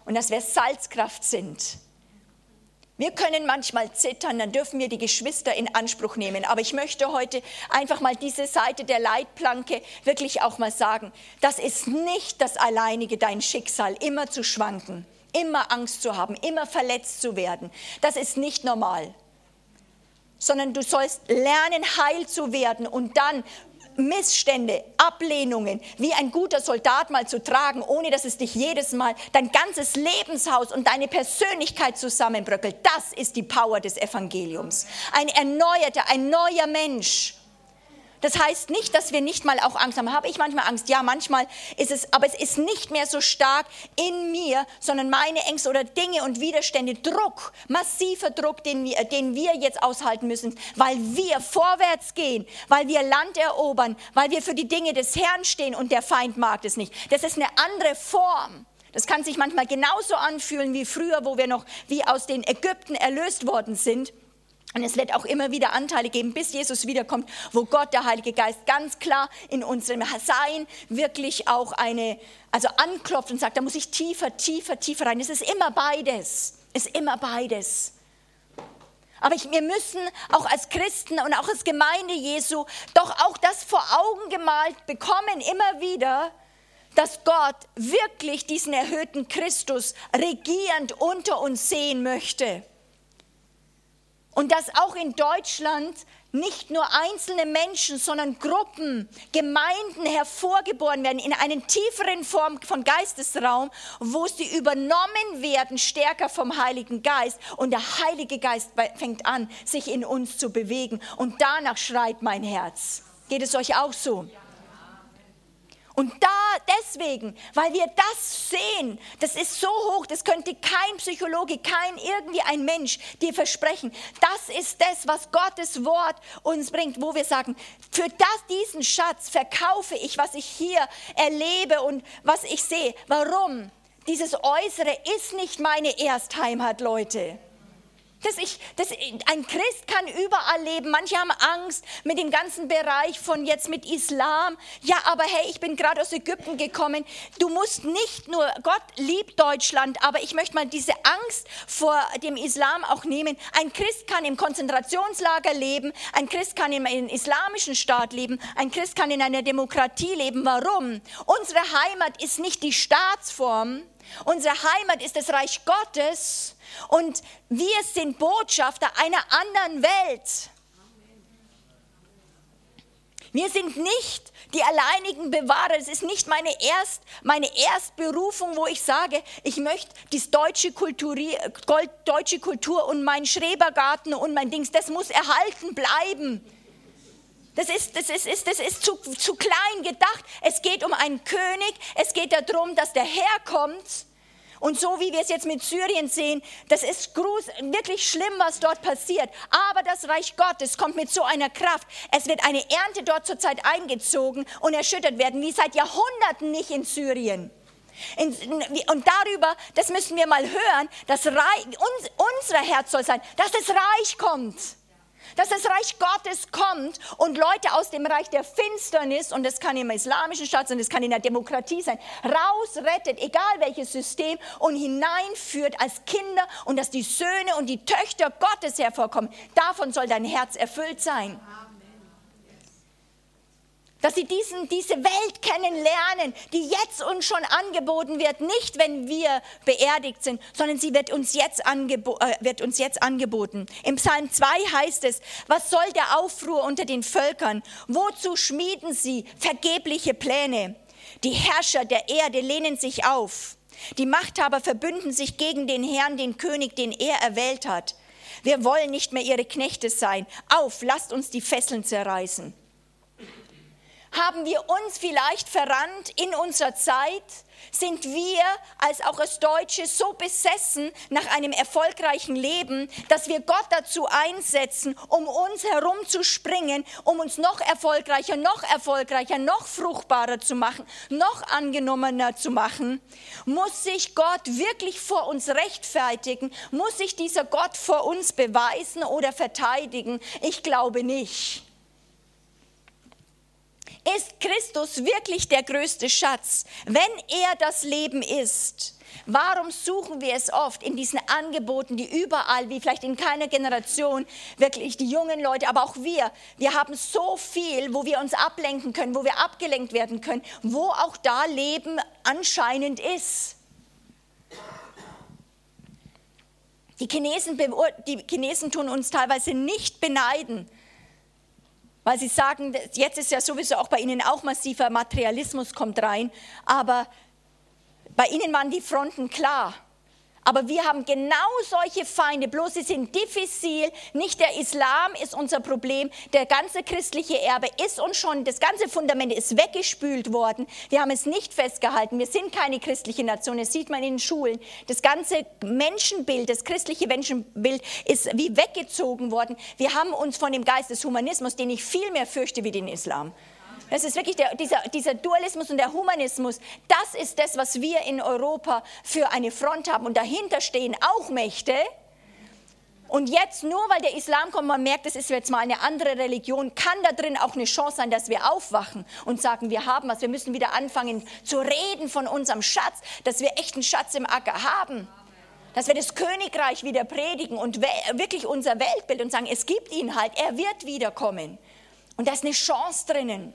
[SPEAKER 1] und dass wir Salzkraft sind wir können manchmal zittern, dann dürfen wir die Geschwister in Anspruch nehmen. Aber ich möchte heute einfach mal diese Seite der Leitplanke wirklich auch mal sagen. Das ist nicht das alleinige dein Schicksal, immer zu schwanken, immer Angst zu haben, immer verletzt zu werden. Das ist nicht normal. Sondern du sollst lernen, heil zu werden und dann Missstände, Ablehnungen wie ein guter Soldat mal zu tragen, ohne dass es dich jedes Mal dein ganzes Lebenshaus und deine Persönlichkeit zusammenbröckelt. Das ist die Power des Evangeliums. Ein erneuerter, ein neuer Mensch. Das heißt nicht, dass wir nicht mal auch Angst haben. Habe ich manchmal Angst? Ja, manchmal ist es, aber es ist nicht mehr so stark in mir, sondern meine Ängste oder Dinge und Widerstände, Druck, massiver Druck, den wir, den wir jetzt aushalten müssen, weil wir vorwärts gehen, weil wir Land erobern, weil wir für die Dinge des Herrn stehen und der Feind mag es nicht. Das ist eine andere Form. Das kann sich manchmal genauso anfühlen wie früher, wo wir noch wie aus den Ägypten erlöst worden sind. Und es wird auch immer wieder Anteile geben, bis Jesus wiederkommt, wo Gott, der Heilige Geist, ganz klar in unserem Sein wirklich auch eine, also anklopft und sagt, da muss ich tiefer, tiefer, tiefer rein. Es ist immer beides. Es ist immer beides. Aber ich, wir müssen auch als Christen und auch als Gemeinde Jesu doch auch das vor Augen gemalt bekommen, immer wieder, dass Gott wirklich diesen erhöhten Christus regierend unter uns sehen möchte. Und dass auch in Deutschland nicht nur einzelne Menschen, sondern Gruppen, Gemeinden hervorgeboren werden in einer tieferen Form von Geistesraum, wo sie übernommen werden stärker vom Heiligen Geist. Und der Heilige Geist fängt an, sich in uns zu bewegen. Und danach schreit mein Herz. Geht es euch auch so? Ja. Und da deswegen, weil wir das sehen, das ist so hoch, das könnte kein Psychologe, kein irgendwie ein Mensch dir versprechen. Das ist das, was Gottes Wort uns bringt, wo wir sagen, für das, diesen Schatz verkaufe ich, was ich hier erlebe und was ich sehe. Warum? Dieses Äußere ist nicht meine Erstheimat, Leute. Das ich, das, ein Christ kann überall leben. Manche haben Angst mit dem ganzen Bereich von jetzt mit Islam. Ja, aber hey, ich bin gerade aus Ägypten gekommen. Du musst nicht nur, Gott liebt Deutschland, aber ich möchte mal diese Angst vor dem Islam auch nehmen. Ein Christ kann im Konzentrationslager leben. Ein Christ kann im, im islamischen Staat leben. Ein Christ kann in einer Demokratie leben. Warum? Unsere Heimat ist nicht die Staatsform. Unsere Heimat ist das Reich Gottes und wir sind Botschafter einer anderen Welt. Wir sind nicht die alleinigen Bewahrer. Es ist nicht meine, Erst, meine Erstberufung, wo ich sage, ich möchte die deutsche Kultur, deutsche Kultur und mein Schrebergarten und mein Dings, das muss erhalten bleiben. Das ist, das ist, ist, das ist zu, zu klein gedacht. Es geht um einen König. Es geht darum, dass der Herr kommt und so wie wir es jetzt mit Syrien sehen, das ist wirklich schlimm, was dort passiert. Aber das Reich Gottes kommt mit so einer Kraft. Es wird eine Ernte dort zurzeit eingezogen und erschüttert werden, wie seit Jahrhunderten nicht in Syrien. und darüber, das müssen wir mal hören, das Reich, uns, unser Herz soll sein, dass das Reich kommt dass das Reich Gottes kommt und Leute aus dem Reich der Finsternis, und das kann im islamischen Staat sein, das kann in der Demokratie sein, rausrettet, egal welches System, und hineinführt als Kinder und dass die Söhne und die Töchter Gottes hervorkommen. Davon soll dein Herz erfüllt sein dass sie diesen, diese Welt kennenlernen, die jetzt uns schon angeboten wird, nicht wenn wir beerdigt sind, sondern sie wird uns jetzt, angebo äh, wird uns jetzt angeboten. Im Psalm 2 heißt es, was soll der Aufruhr unter den Völkern? Wozu schmieden sie vergebliche Pläne? Die Herrscher der Erde lehnen sich auf. Die Machthaber verbünden sich gegen den Herrn, den König, den er erwählt hat. Wir wollen nicht mehr ihre Knechte sein. Auf, lasst uns die Fesseln zerreißen. Haben wir uns vielleicht verrannt in unserer Zeit? Sind wir als auch als Deutsche so besessen nach einem erfolgreichen Leben, dass wir Gott dazu einsetzen, um uns herum zu springen, um uns noch erfolgreicher, noch erfolgreicher, noch fruchtbarer zu machen, noch angenommener zu machen? Muss sich Gott wirklich vor uns rechtfertigen? Muss sich dieser Gott vor uns beweisen oder verteidigen? Ich glaube nicht. Ist Christus wirklich der größte Schatz? Wenn er das Leben ist, warum suchen wir es oft in diesen Angeboten, die überall, wie vielleicht in keiner Generation, wirklich die jungen Leute, aber auch wir, wir haben so viel, wo wir uns ablenken können, wo wir abgelenkt werden können, wo auch da Leben anscheinend ist. Die Chinesen, die Chinesen tun uns teilweise nicht beneiden, weil sie sagen, jetzt ist ja sowieso auch bei ihnen auch massiver Materialismus kommt rein, aber bei ihnen waren die Fronten klar. Aber wir haben genau solche Feinde, bloß sie sind diffizil. Nicht der Islam ist unser Problem. Der ganze christliche Erbe ist uns schon, das ganze Fundament ist weggespült worden. Wir haben es nicht festgehalten. Wir sind keine christliche Nation. Das sieht man in den Schulen. Das ganze Menschenbild, das christliche Menschenbild ist wie weggezogen worden. Wir haben uns von dem Geist des Humanismus, den ich viel mehr fürchte wie den Islam, das ist wirklich der, dieser, dieser Dualismus und der Humanismus. Das ist das, was wir in Europa für eine Front haben. Und dahinter stehen auch Mächte. Und jetzt, nur weil der Islam kommt, man merkt, es ist jetzt mal eine andere Religion, kann da drin auch eine Chance sein, dass wir aufwachen und sagen, wir haben was. Wir müssen wieder anfangen zu reden von unserem Schatz, dass wir echt einen Schatz im Acker haben. Dass wir das Königreich wieder predigen und wirklich unser Weltbild und sagen, es gibt ihn halt, er wird wiederkommen. Und da ist eine Chance drinnen.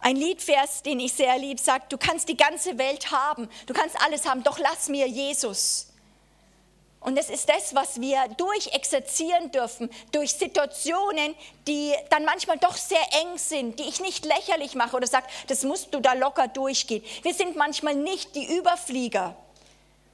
[SPEAKER 1] Ein Liedvers, den ich sehr lieb, sagt, du kannst die ganze Welt haben, du kannst alles haben, doch lass mir Jesus. Und es ist das, was wir durchexerzieren dürfen, durch Situationen, die dann manchmal doch sehr eng sind, die ich nicht lächerlich mache oder sage, das musst du da locker durchgehen. Wir sind manchmal nicht die Überflieger.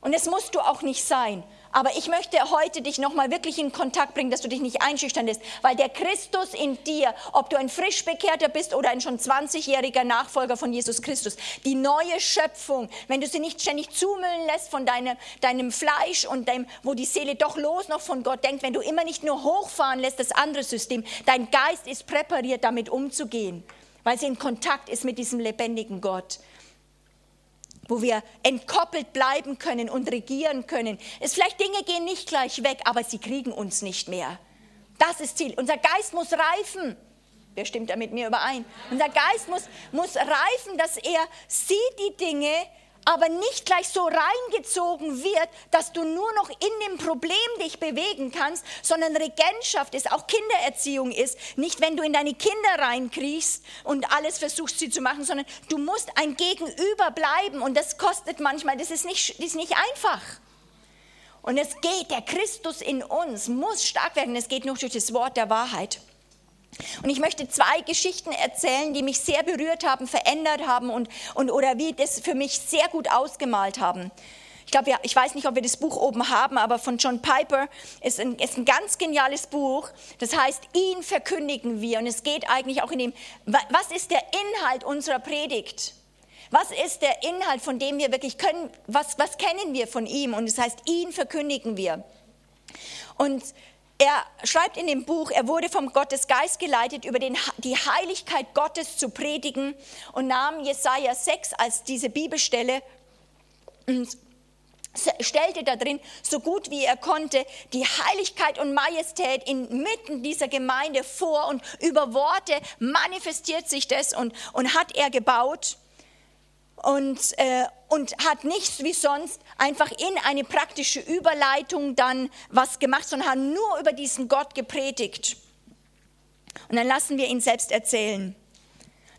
[SPEAKER 1] Und es musst du auch nicht sein. Aber ich möchte heute dich nochmal wirklich in Kontakt bringen, dass du dich nicht einschüchtern lässt, weil der Christus in dir, ob du ein frisch bekehrter bist oder ein schon 20-jähriger Nachfolger von Jesus Christus, die neue Schöpfung, wenn du sie nicht ständig zumüllen lässt von deinem, deinem Fleisch und deinem, wo die Seele doch los noch von Gott denkt, wenn du immer nicht nur hochfahren lässt, das andere System, dein Geist ist präpariert, damit umzugehen, weil sie in Kontakt ist mit diesem lebendigen Gott wo wir entkoppelt bleiben können und regieren können. Es vielleicht Dinge gehen nicht gleich weg, aber sie kriegen uns nicht mehr. Das ist Ziel. Unser Geist muss reifen. Wer stimmt da mit mir überein? Unser Geist muss, muss reifen, dass er sieht die Dinge, aber nicht gleich so reingezogen wird, dass du nur noch in dem Problem dich bewegen kannst, sondern Regentschaft ist, auch Kindererziehung ist. Nicht, wenn du in deine Kinder reinkriechst und alles versuchst, sie zu machen, sondern du musst ein Gegenüber bleiben und das kostet manchmal, das ist nicht, das ist nicht einfach. Und es geht, der Christus in uns muss stark werden, es geht nur durch das Wort der Wahrheit. Und ich möchte zwei Geschichten erzählen, die mich sehr berührt haben, verändert haben und, und oder wie das für mich sehr gut ausgemalt haben. Ich glaube, ich weiß nicht, ob wir das Buch oben haben, aber von John Piper ist ein, ist ein ganz geniales Buch. Das heißt, ihn verkündigen wir. Und es geht eigentlich auch in dem, was ist der Inhalt unserer Predigt? Was ist der Inhalt, von dem wir wirklich können, was, was kennen wir von ihm? Und es heißt, ihn verkündigen wir. Und er schreibt in dem Buch, er wurde vom Gottesgeist geleitet, über den, die Heiligkeit Gottes zu predigen und nahm Jesaja 6 als diese Bibelstelle und stellte da drin, so gut wie er konnte, die Heiligkeit und Majestät inmitten dieser Gemeinde vor und über Worte manifestiert sich das und, und hat er gebaut und, äh, und hat nichts wie sonst einfach in eine praktische Überleitung dann was gemacht, sondern hat nur über diesen Gott gepredigt. Und dann lassen wir ihn selbst erzählen.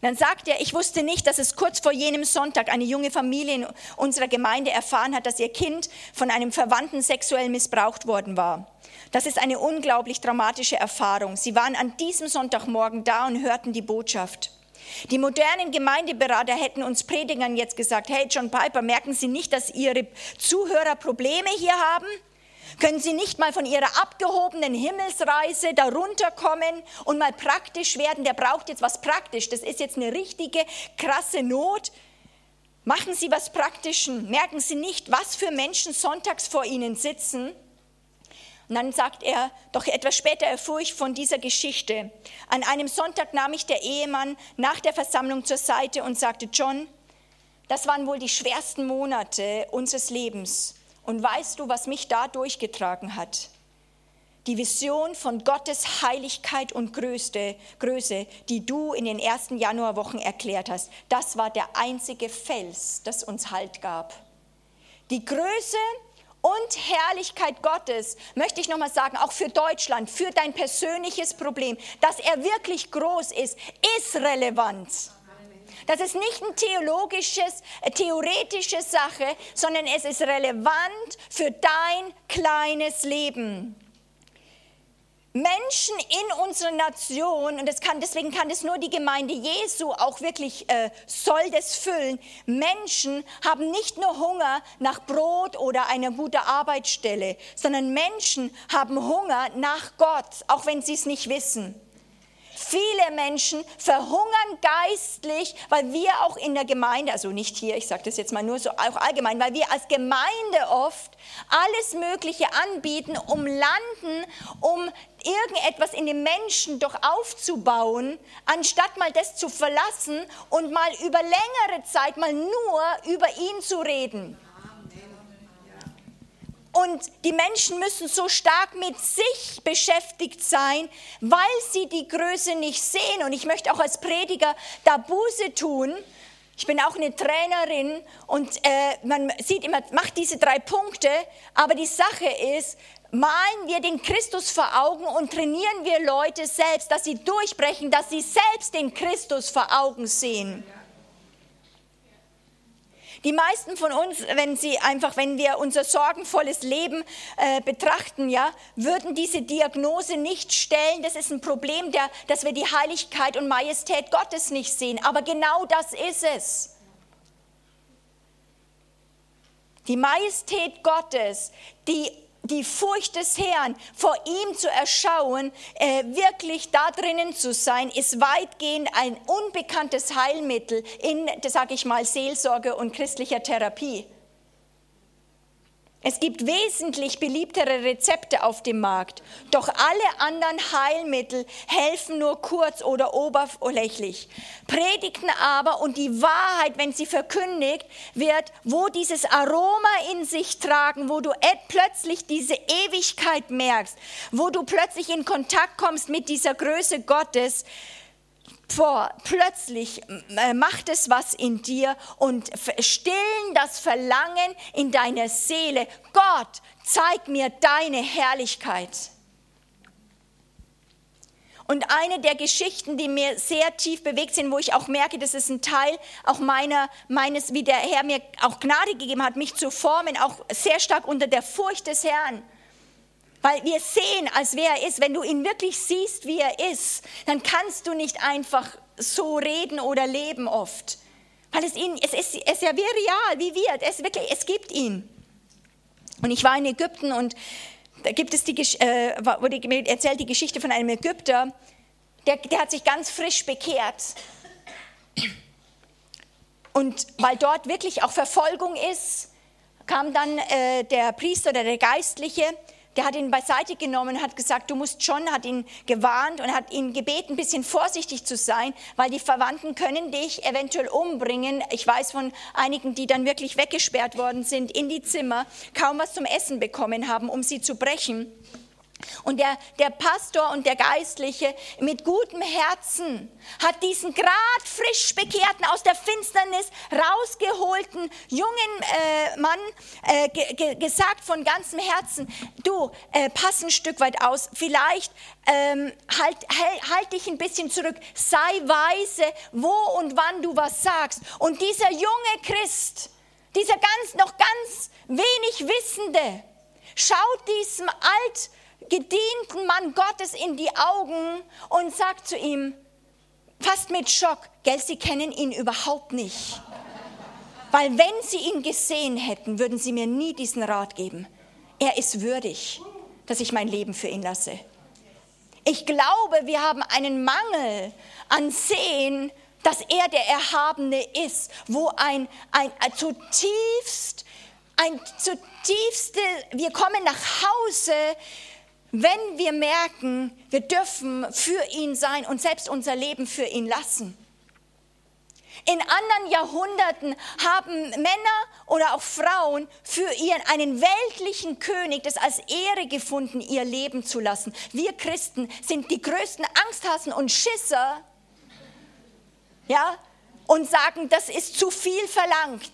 [SPEAKER 1] Dann sagt er, ich wusste nicht, dass es kurz vor jenem Sonntag eine junge Familie in unserer Gemeinde erfahren hat, dass ihr Kind von einem Verwandten sexuell missbraucht worden war. Das ist eine unglaublich dramatische Erfahrung. Sie waren an diesem Sonntagmorgen da und hörten die Botschaft. Die modernen Gemeindeberater hätten uns Predigern jetzt gesagt, hey John Piper, merken Sie nicht, dass Ihre Zuhörer Probleme hier haben? Können Sie nicht mal von Ihrer abgehobenen Himmelsreise darunter kommen und mal praktisch werden? Der braucht jetzt was praktisch. Das ist jetzt eine richtige, krasse Not. Machen Sie was Praktischen. Merken Sie nicht, was für Menschen sonntags vor Ihnen sitzen? Und dann sagt er, doch etwas später erfuhr ich von dieser Geschichte. An einem Sonntag nahm ich der Ehemann nach der Versammlung zur Seite und sagte, John, das waren wohl die schwersten Monate unseres Lebens. Und weißt du, was mich da durchgetragen hat? Die Vision von Gottes Heiligkeit und Größe, Größe, die du in den ersten Januarwochen erklärt hast, das war der einzige Fels, das uns Halt gab. Die Größe und Herrlichkeit Gottes, möchte ich nochmal sagen, auch für Deutschland, für dein persönliches Problem, dass er wirklich groß ist, ist relevant. Das ist nicht eine theologisches, äh, theoretische Sache, sondern es ist relevant für dein kleines Leben. Menschen in unserer Nation, und kann, deswegen kann das nur die Gemeinde Jesu auch wirklich, äh, soll das füllen, Menschen haben nicht nur Hunger nach Brot oder einer guten Arbeitsstelle, sondern Menschen haben Hunger nach Gott, auch wenn sie es nicht wissen. Viele Menschen verhungern geistlich, weil wir auch in der Gemeinde, also nicht hier, ich sage das jetzt mal nur so auch allgemein, weil wir als Gemeinde oft alles Mögliche anbieten, um landen, um irgendetwas in den Menschen doch aufzubauen, anstatt mal das zu verlassen und mal über längere Zeit mal nur über ihn zu reden. Und die Menschen müssen so stark mit sich beschäftigt sein, weil sie die Größe nicht sehen. Und ich möchte auch als Prediger da Buße tun. Ich bin auch eine Trainerin und äh, man sieht immer, macht diese drei Punkte, aber die Sache ist, malen wir den Christus vor Augen und trainieren wir Leute selbst, dass sie durchbrechen, dass sie selbst den Christus vor Augen sehen. Die meisten von uns, wenn sie einfach, wenn wir unser sorgenvolles Leben äh, betrachten, ja, würden diese Diagnose nicht stellen. Das ist ein Problem, der, dass wir die Heiligkeit und Majestät Gottes nicht sehen. Aber genau das ist es. Die Majestät Gottes, die die Furcht des Herrn, vor ihm zu erschauen, äh, wirklich da drinnen zu sein, ist weitgehend ein unbekanntes Heilmittel in, sage ich mal, Seelsorge und christlicher Therapie. Es gibt wesentlich beliebtere Rezepte auf dem Markt, doch alle anderen Heilmittel helfen nur kurz oder oberflächlich. Predigten aber und die Wahrheit, wenn sie verkündigt wird, wo dieses Aroma in sich tragen, wo du plötzlich diese Ewigkeit merkst, wo du plötzlich in Kontakt kommst mit dieser Größe Gottes, vor, plötzlich äh, macht es was in dir und stillen das Verlangen in deiner Seele. Gott, zeig mir deine Herrlichkeit. Und eine der Geschichten, die mir sehr tief bewegt sind, wo ich auch merke, das ist ein Teil auch meiner, meines, wie der Herr mir auch Gnade gegeben hat, mich zu formen, auch sehr stark unter der Furcht des Herrn. Weil wir sehen, als wer er ist. Wenn du ihn wirklich siehst, wie er ist, dann kannst du nicht einfach so reden oder leben oft. Weil es, ihn, es, ist, es ist ja wie real, wie wir. Es, wirklich, es gibt ihn. Und ich war in Ägypten und da gibt es die, äh, wurde erzählt die Geschichte von einem Ägypter, der, der hat sich ganz frisch bekehrt. Und weil dort wirklich auch Verfolgung ist, kam dann äh, der Priester oder der Geistliche der hat ihn beiseite genommen hat gesagt, du musst schon, hat ihn gewarnt und hat ihn gebeten, ein bisschen vorsichtig zu sein, weil die Verwandten können dich eventuell umbringen. Ich weiß von einigen, die dann wirklich weggesperrt worden sind in die Zimmer, kaum was zum Essen bekommen haben, um sie zu brechen. Und der, der Pastor und der Geistliche mit gutem Herzen hat diesen grad frisch bekehrten, aus der Finsternis rausgeholten jungen äh, Mann äh, ge gesagt von ganzem Herzen, du, äh, pass ein Stück weit aus, vielleicht ähm, halt, halt, halt dich ein bisschen zurück, sei weise, wo und wann du was sagst. Und dieser junge Christ, dieser ganz, noch ganz wenig Wissende, schaut diesem alt gedienten Mann Gottes in die Augen und sagt zu ihm, fast mit Schock, gell, sie kennen ihn überhaupt nicht. Weil wenn sie ihn gesehen hätten, würden sie mir nie diesen Rat geben. Er ist würdig, dass ich mein Leben für ihn lasse. Ich glaube, wir haben einen Mangel an Sehen, dass er der Erhabene ist, wo ein, ein, ein zutiefst, ein zutiefste, wir kommen nach Hause, wenn wir merken, wir dürfen für ihn sein und selbst unser Leben für ihn lassen. In anderen Jahrhunderten haben Männer oder auch Frauen für ihren einen weltlichen König das als Ehre gefunden, ihr Leben zu lassen. Wir Christen sind die größten Angsthassen und Schisser, ja, und sagen, das ist zu viel verlangt.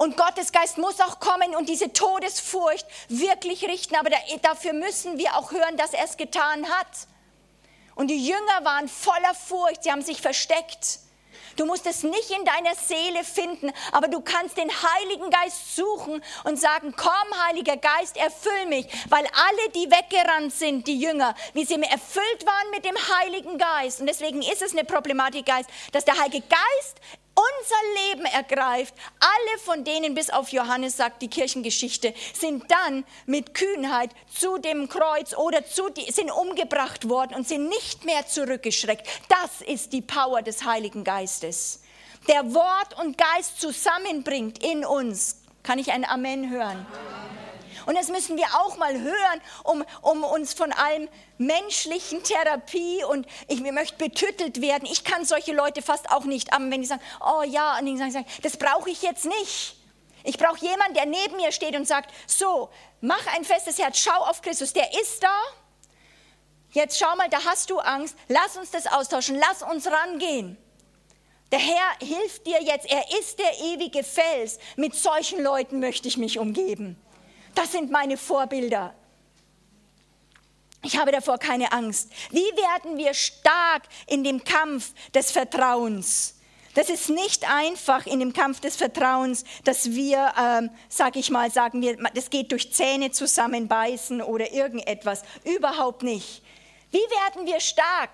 [SPEAKER 1] Und Gottes Geist muss auch kommen und diese Todesfurcht wirklich richten. Aber dafür müssen wir auch hören, dass er es getan hat. Und die Jünger waren voller Furcht, sie haben sich versteckt. Du musst es nicht in deiner Seele finden, aber du kannst den Heiligen Geist suchen und sagen, komm, Heiliger Geist, erfüll mich, weil alle, die weggerannt sind, die Jünger, wie sie erfüllt waren mit dem Heiligen Geist. Und deswegen ist es eine Problematik, Geist, dass der Heilige Geist unser Leben ergreift. Alle von denen, bis auf Johannes sagt die Kirchengeschichte, sind dann mit Kühnheit zu dem Kreuz oder zu, sind umgebracht worden und sind nicht mehr zurückgeschreckt. Das ist die Power des Heiligen Geistes. Der Wort und Geist zusammenbringt in uns. Kann ich ein Amen hören? Amen. Und das müssen wir auch mal hören, um, um uns von allem menschlichen Therapie und ich möchte betüttelt werden. Ich kann solche Leute fast auch nicht am, wenn die sagen, oh ja, und die sagen, das brauche ich jetzt nicht. Ich brauche jemanden, der neben mir steht und sagt, so, mach ein festes Herz, schau auf Christus, der ist da. Jetzt schau mal, da hast du Angst, lass uns das austauschen, lass uns rangehen. Der Herr hilft dir jetzt, er ist der ewige Fels. Mit solchen Leuten möchte ich mich umgeben. Das sind meine Vorbilder. Ich habe davor keine Angst. Wie werden wir stark in dem Kampf des Vertrauens? Das ist nicht einfach in dem Kampf des Vertrauens, dass wir, ähm, sag ich mal, sagen wir, das geht durch Zähne zusammenbeißen oder irgendetwas. Überhaupt nicht. Wie werden wir stark?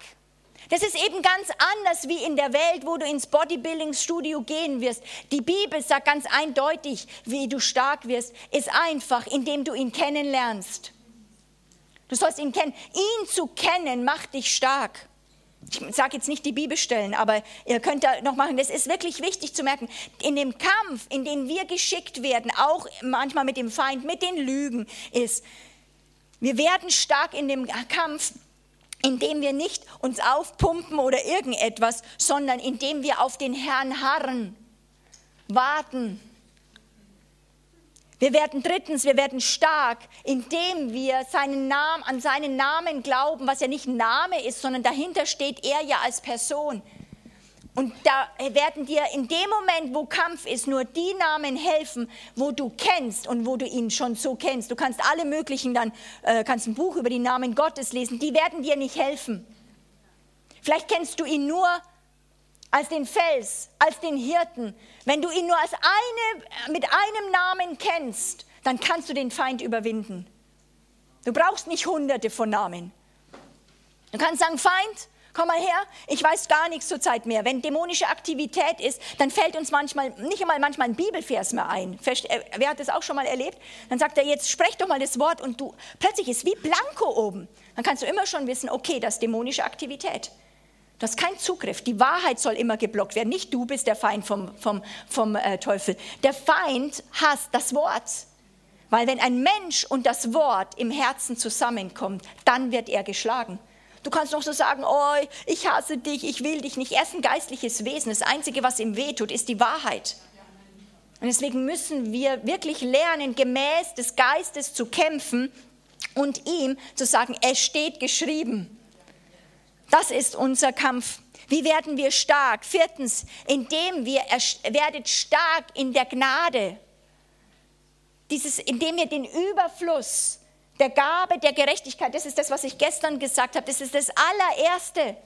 [SPEAKER 1] Das ist eben ganz anders wie in der Welt, wo du ins Bodybuilding-Studio gehen wirst. Die Bibel sagt ganz eindeutig, wie du stark wirst, ist einfach, indem du ihn kennenlernst. Du sollst ihn kennen. Ihn zu kennen macht dich stark. Ich sage jetzt nicht die Bibelstellen, aber ihr könnt da noch machen. Das ist wirklich wichtig zu merken. In dem Kampf, in den wir geschickt werden, auch manchmal mit dem Feind, mit den Lügen, ist, wir werden stark in dem Kampf, indem wir nicht uns aufpumpen oder irgendetwas, sondern indem wir auf den Herrn harren, warten. Wir werden drittens, wir werden stark, indem wir seinen Namen, an seinen Namen glauben, was ja nicht Name ist, sondern dahinter steht er ja als Person. Und da werden dir in dem Moment, wo Kampf ist, nur die Namen helfen, wo du kennst und wo du ihn schon so kennst. Du kannst alle möglichen dann, äh, kannst ein Buch über die Namen Gottes lesen, die werden dir nicht helfen. Vielleicht kennst du ihn nur als den Fels, als den Hirten. Wenn du ihn nur als eine, mit einem Namen kennst, dann kannst du den Feind überwinden. Du brauchst nicht hunderte von Namen. Du kannst sagen, Feind, komm mal her, ich weiß gar nichts zur Zeit mehr. Wenn dämonische Aktivität ist, dann fällt uns manchmal, nicht einmal manchmal ein Bibelvers mehr ein. Äh, wer hat das auch schon mal erlebt? Dann sagt er, jetzt sprech doch mal das Wort und du, plötzlich ist wie Blanko oben. Dann kannst du immer schon wissen, okay, das ist dämonische Aktivität. Du hast keinen Zugriff. Die Wahrheit soll immer geblockt werden. Nicht du bist der Feind vom, vom, vom äh, Teufel. Der Feind hasst das Wort. Weil wenn ein Mensch und das Wort im Herzen zusammenkommt, dann wird er geschlagen. Du kannst noch so sagen, oh, ich hasse dich, ich will dich nicht. Er ist ein geistliches Wesen. Das Einzige, was ihm wehtut, ist die Wahrheit. Und deswegen müssen wir wirklich lernen, gemäß des Geistes zu kämpfen und ihm zu sagen, es steht geschrieben. Das ist unser Kampf. Wie werden wir stark? Viertens, indem wir werdet stark in der Gnade. Dieses, indem ihr den Überfluss der Gabe der Gerechtigkeit, das ist das, was ich gestern gesagt habe, das ist das allererste.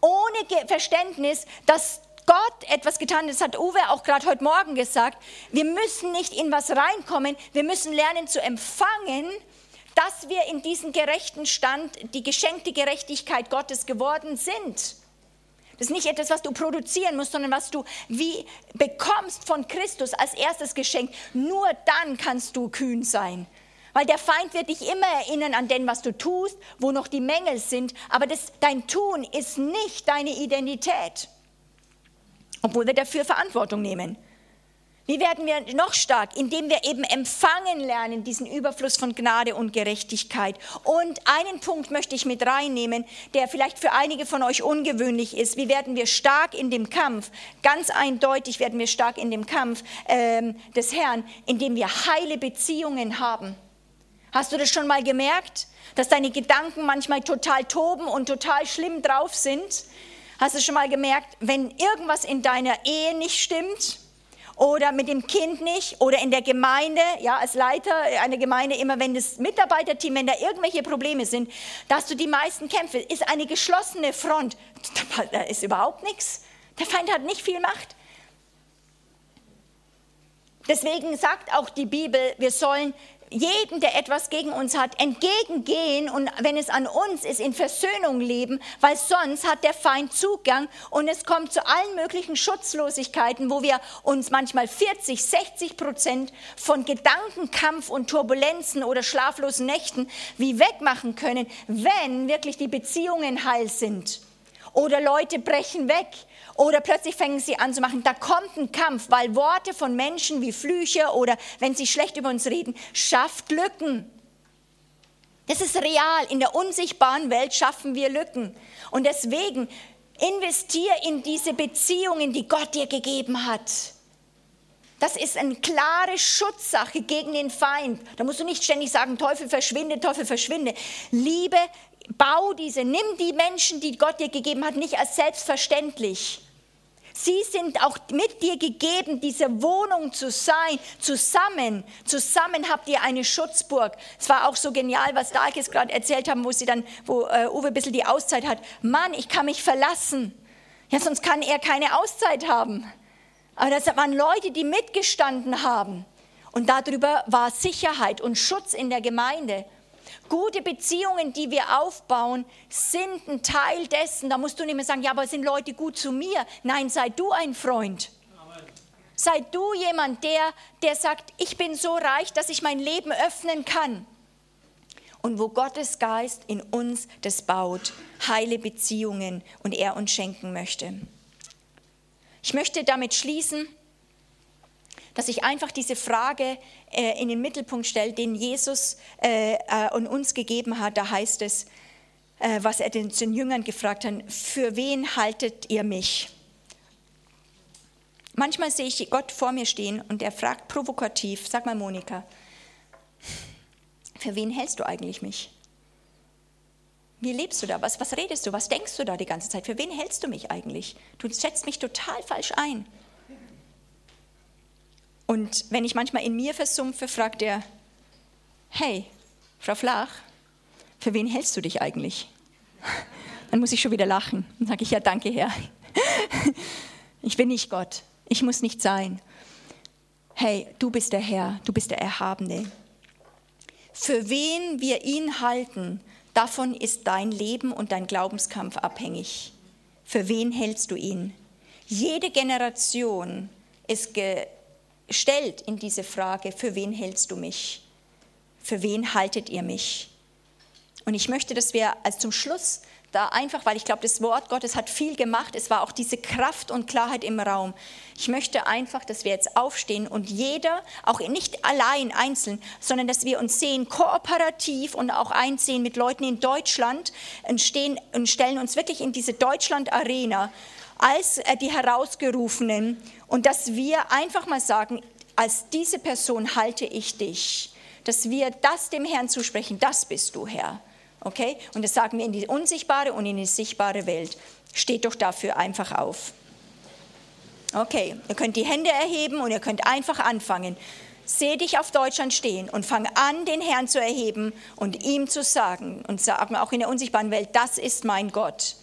[SPEAKER 1] Ohne Verständnis, dass Gott etwas getan hat, das hat Uwe auch gerade heute Morgen gesagt, wir müssen nicht in was reinkommen, wir müssen lernen zu empfangen, dass wir in diesen gerechten Stand, die geschenkte Gerechtigkeit Gottes geworden sind. Das ist nicht etwas, was du produzieren musst, sondern was du wie bekommst von Christus als erstes Geschenk. Nur dann kannst du kühn sein. Weil der Feind wird dich immer erinnern an den, was du tust, wo noch die Mängel sind. Aber das, dein Tun ist nicht deine Identität. Obwohl wir dafür Verantwortung nehmen. Wie werden wir noch stark? Indem wir eben empfangen lernen, diesen Überfluss von Gnade und Gerechtigkeit. Und einen Punkt möchte ich mit reinnehmen, der vielleicht für einige von euch ungewöhnlich ist. Wie werden wir stark in dem Kampf? Ganz eindeutig werden wir stark in dem Kampf ähm, des Herrn, indem wir heile Beziehungen haben. Hast du das schon mal gemerkt, dass deine Gedanken manchmal total toben und total schlimm drauf sind? Hast du schon mal gemerkt, wenn irgendwas in deiner Ehe nicht stimmt? oder mit dem Kind nicht oder in der Gemeinde, ja, als Leiter einer Gemeinde, immer wenn das Mitarbeiterteam, wenn da irgendwelche Probleme sind, dass du die meisten Kämpfe, ist eine geschlossene Front. Da ist überhaupt nichts. Der Feind hat nicht viel Macht. Deswegen sagt auch die Bibel, wir sollen jedem, der etwas gegen uns hat, entgegengehen und wenn es an uns ist, in Versöhnung leben, weil sonst hat der Feind Zugang und es kommt zu allen möglichen Schutzlosigkeiten, wo wir uns manchmal 40, 60 Prozent von Gedankenkampf und Turbulenzen oder schlaflosen Nächten wie wegmachen können, wenn wirklich die Beziehungen heil sind. Oder Leute brechen weg oder plötzlich fangen sie an zu machen, da kommt ein Kampf, weil Worte von Menschen wie Flüche oder wenn sie schlecht über uns reden, schafft Lücken. Das ist real. In der unsichtbaren Welt schaffen wir Lücken. Und deswegen investier in diese Beziehungen, die Gott dir gegeben hat. Das ist eine klare Schutzsache gegen den Feind. Da musst du nicht ständig sagen, Teufel verschwinde, Teufel verschwinde. Liebe, bau diese, nimm die Menschen, die Gott dir gegeben hat, nicht als selbstverständlich. Sie sind auch mit dir gegeben, diese Wohnung zu sein. Zusammen, zusammen habt ihr eine Schutzburg. Es war auch so genial, was Darkes gerade erzählt haben, wo sie dann, wo äh, Uwe ein bisschen die Auszeit hat. Mann, ich kann mich verlassen. Ja, sonst kann er keine Auszeit haben. Aber das waren Leute, die mitgestanden haben. Und darüber war Sicherheit und Schutz in der Gemeinde. Gute Beziehungen, die wir aufbauen, sind ein Teil dessen. Da musst du nicht mehr sagen, ja, aber sind Leute gut zu mir? Nein, sei du ein Freund. Sei du jemand, der, der sagt, ich bin so reich, dass ich mein Leben öffnen kann. Und wo Gottes Geist in uns das baut, heile Beziehungen und er uns schenken möchte. Ich möchte damit schließen, dass ich einfach diese Frage äh, in den Mittelpunkt stelle, den Jesus äh, äh, uns gegeben hat. Da heißt es, äh, was er den, den Jüngern gefragt hat, für wen haltet ihr mich? Manchmal sehe ich Gott vor mir stehen und er fragt provokativ, sag mal Monika, für wen hältst du eigentlich mich? Wie lebst du da? Was, was redest du? Was denkst du da die ganze Zeit? Für wen hältst du mich eigentlich? Du schätzt mich total falsch ein. Und wenn ich manchmal in mir versumpfe, fragt er, hey, Frau Flach, für wen hältst du dich eigentlich? Dann muss ich schon wieder lachen. Dann sage ich, ja, danke, Herr. Ich bin nicht Gott. Ich muss nicht sein. Hey, du bist der Herr, du bist der Erhabene. Für wen wir ihn halten, davon ist dein Leben und dein Glaubenskampf abhängig. Für wen hältst du ihn? Jede Generation ist ge stellt in diese Frage, für wen hältst du mich? Für wen haltet ihr mich? Und ich möchte, dass wir als zum Schluss da einfach, weil ich glaube, das Wort Gottes hat viel gemacht, es war auch diese Kraft und Klarheit im Raum. Ich möchte einfach, dass wir jetzt aufstehen und jeder, auch nicht allein einzeln, sondern dass wir uns sehen, kooperativ und auch einsehen mit Leuten in Deutschland und, stehen, und stellen uns wirklich in diese Deutschland-Arena als äh, die Herausgerufenen und dass wir einfach mal sagen, als diese Person halte ich dich, dass wir das dem Herrn zusprechen, das bist du, Herr. Okay? Und das sagen wir in die unsichtbare und in die sichtbare Welt. Steht doch dafür einfach auf. Okay, ihr könnt die Hände erheben und ihr könnt einfach anfangen. Seh dich auf Deutschland stehen und fang an, den Herrn zu erheben und ihm zu sagen und sagen auch in der unsichtbaren Welt, das ist mein Gott.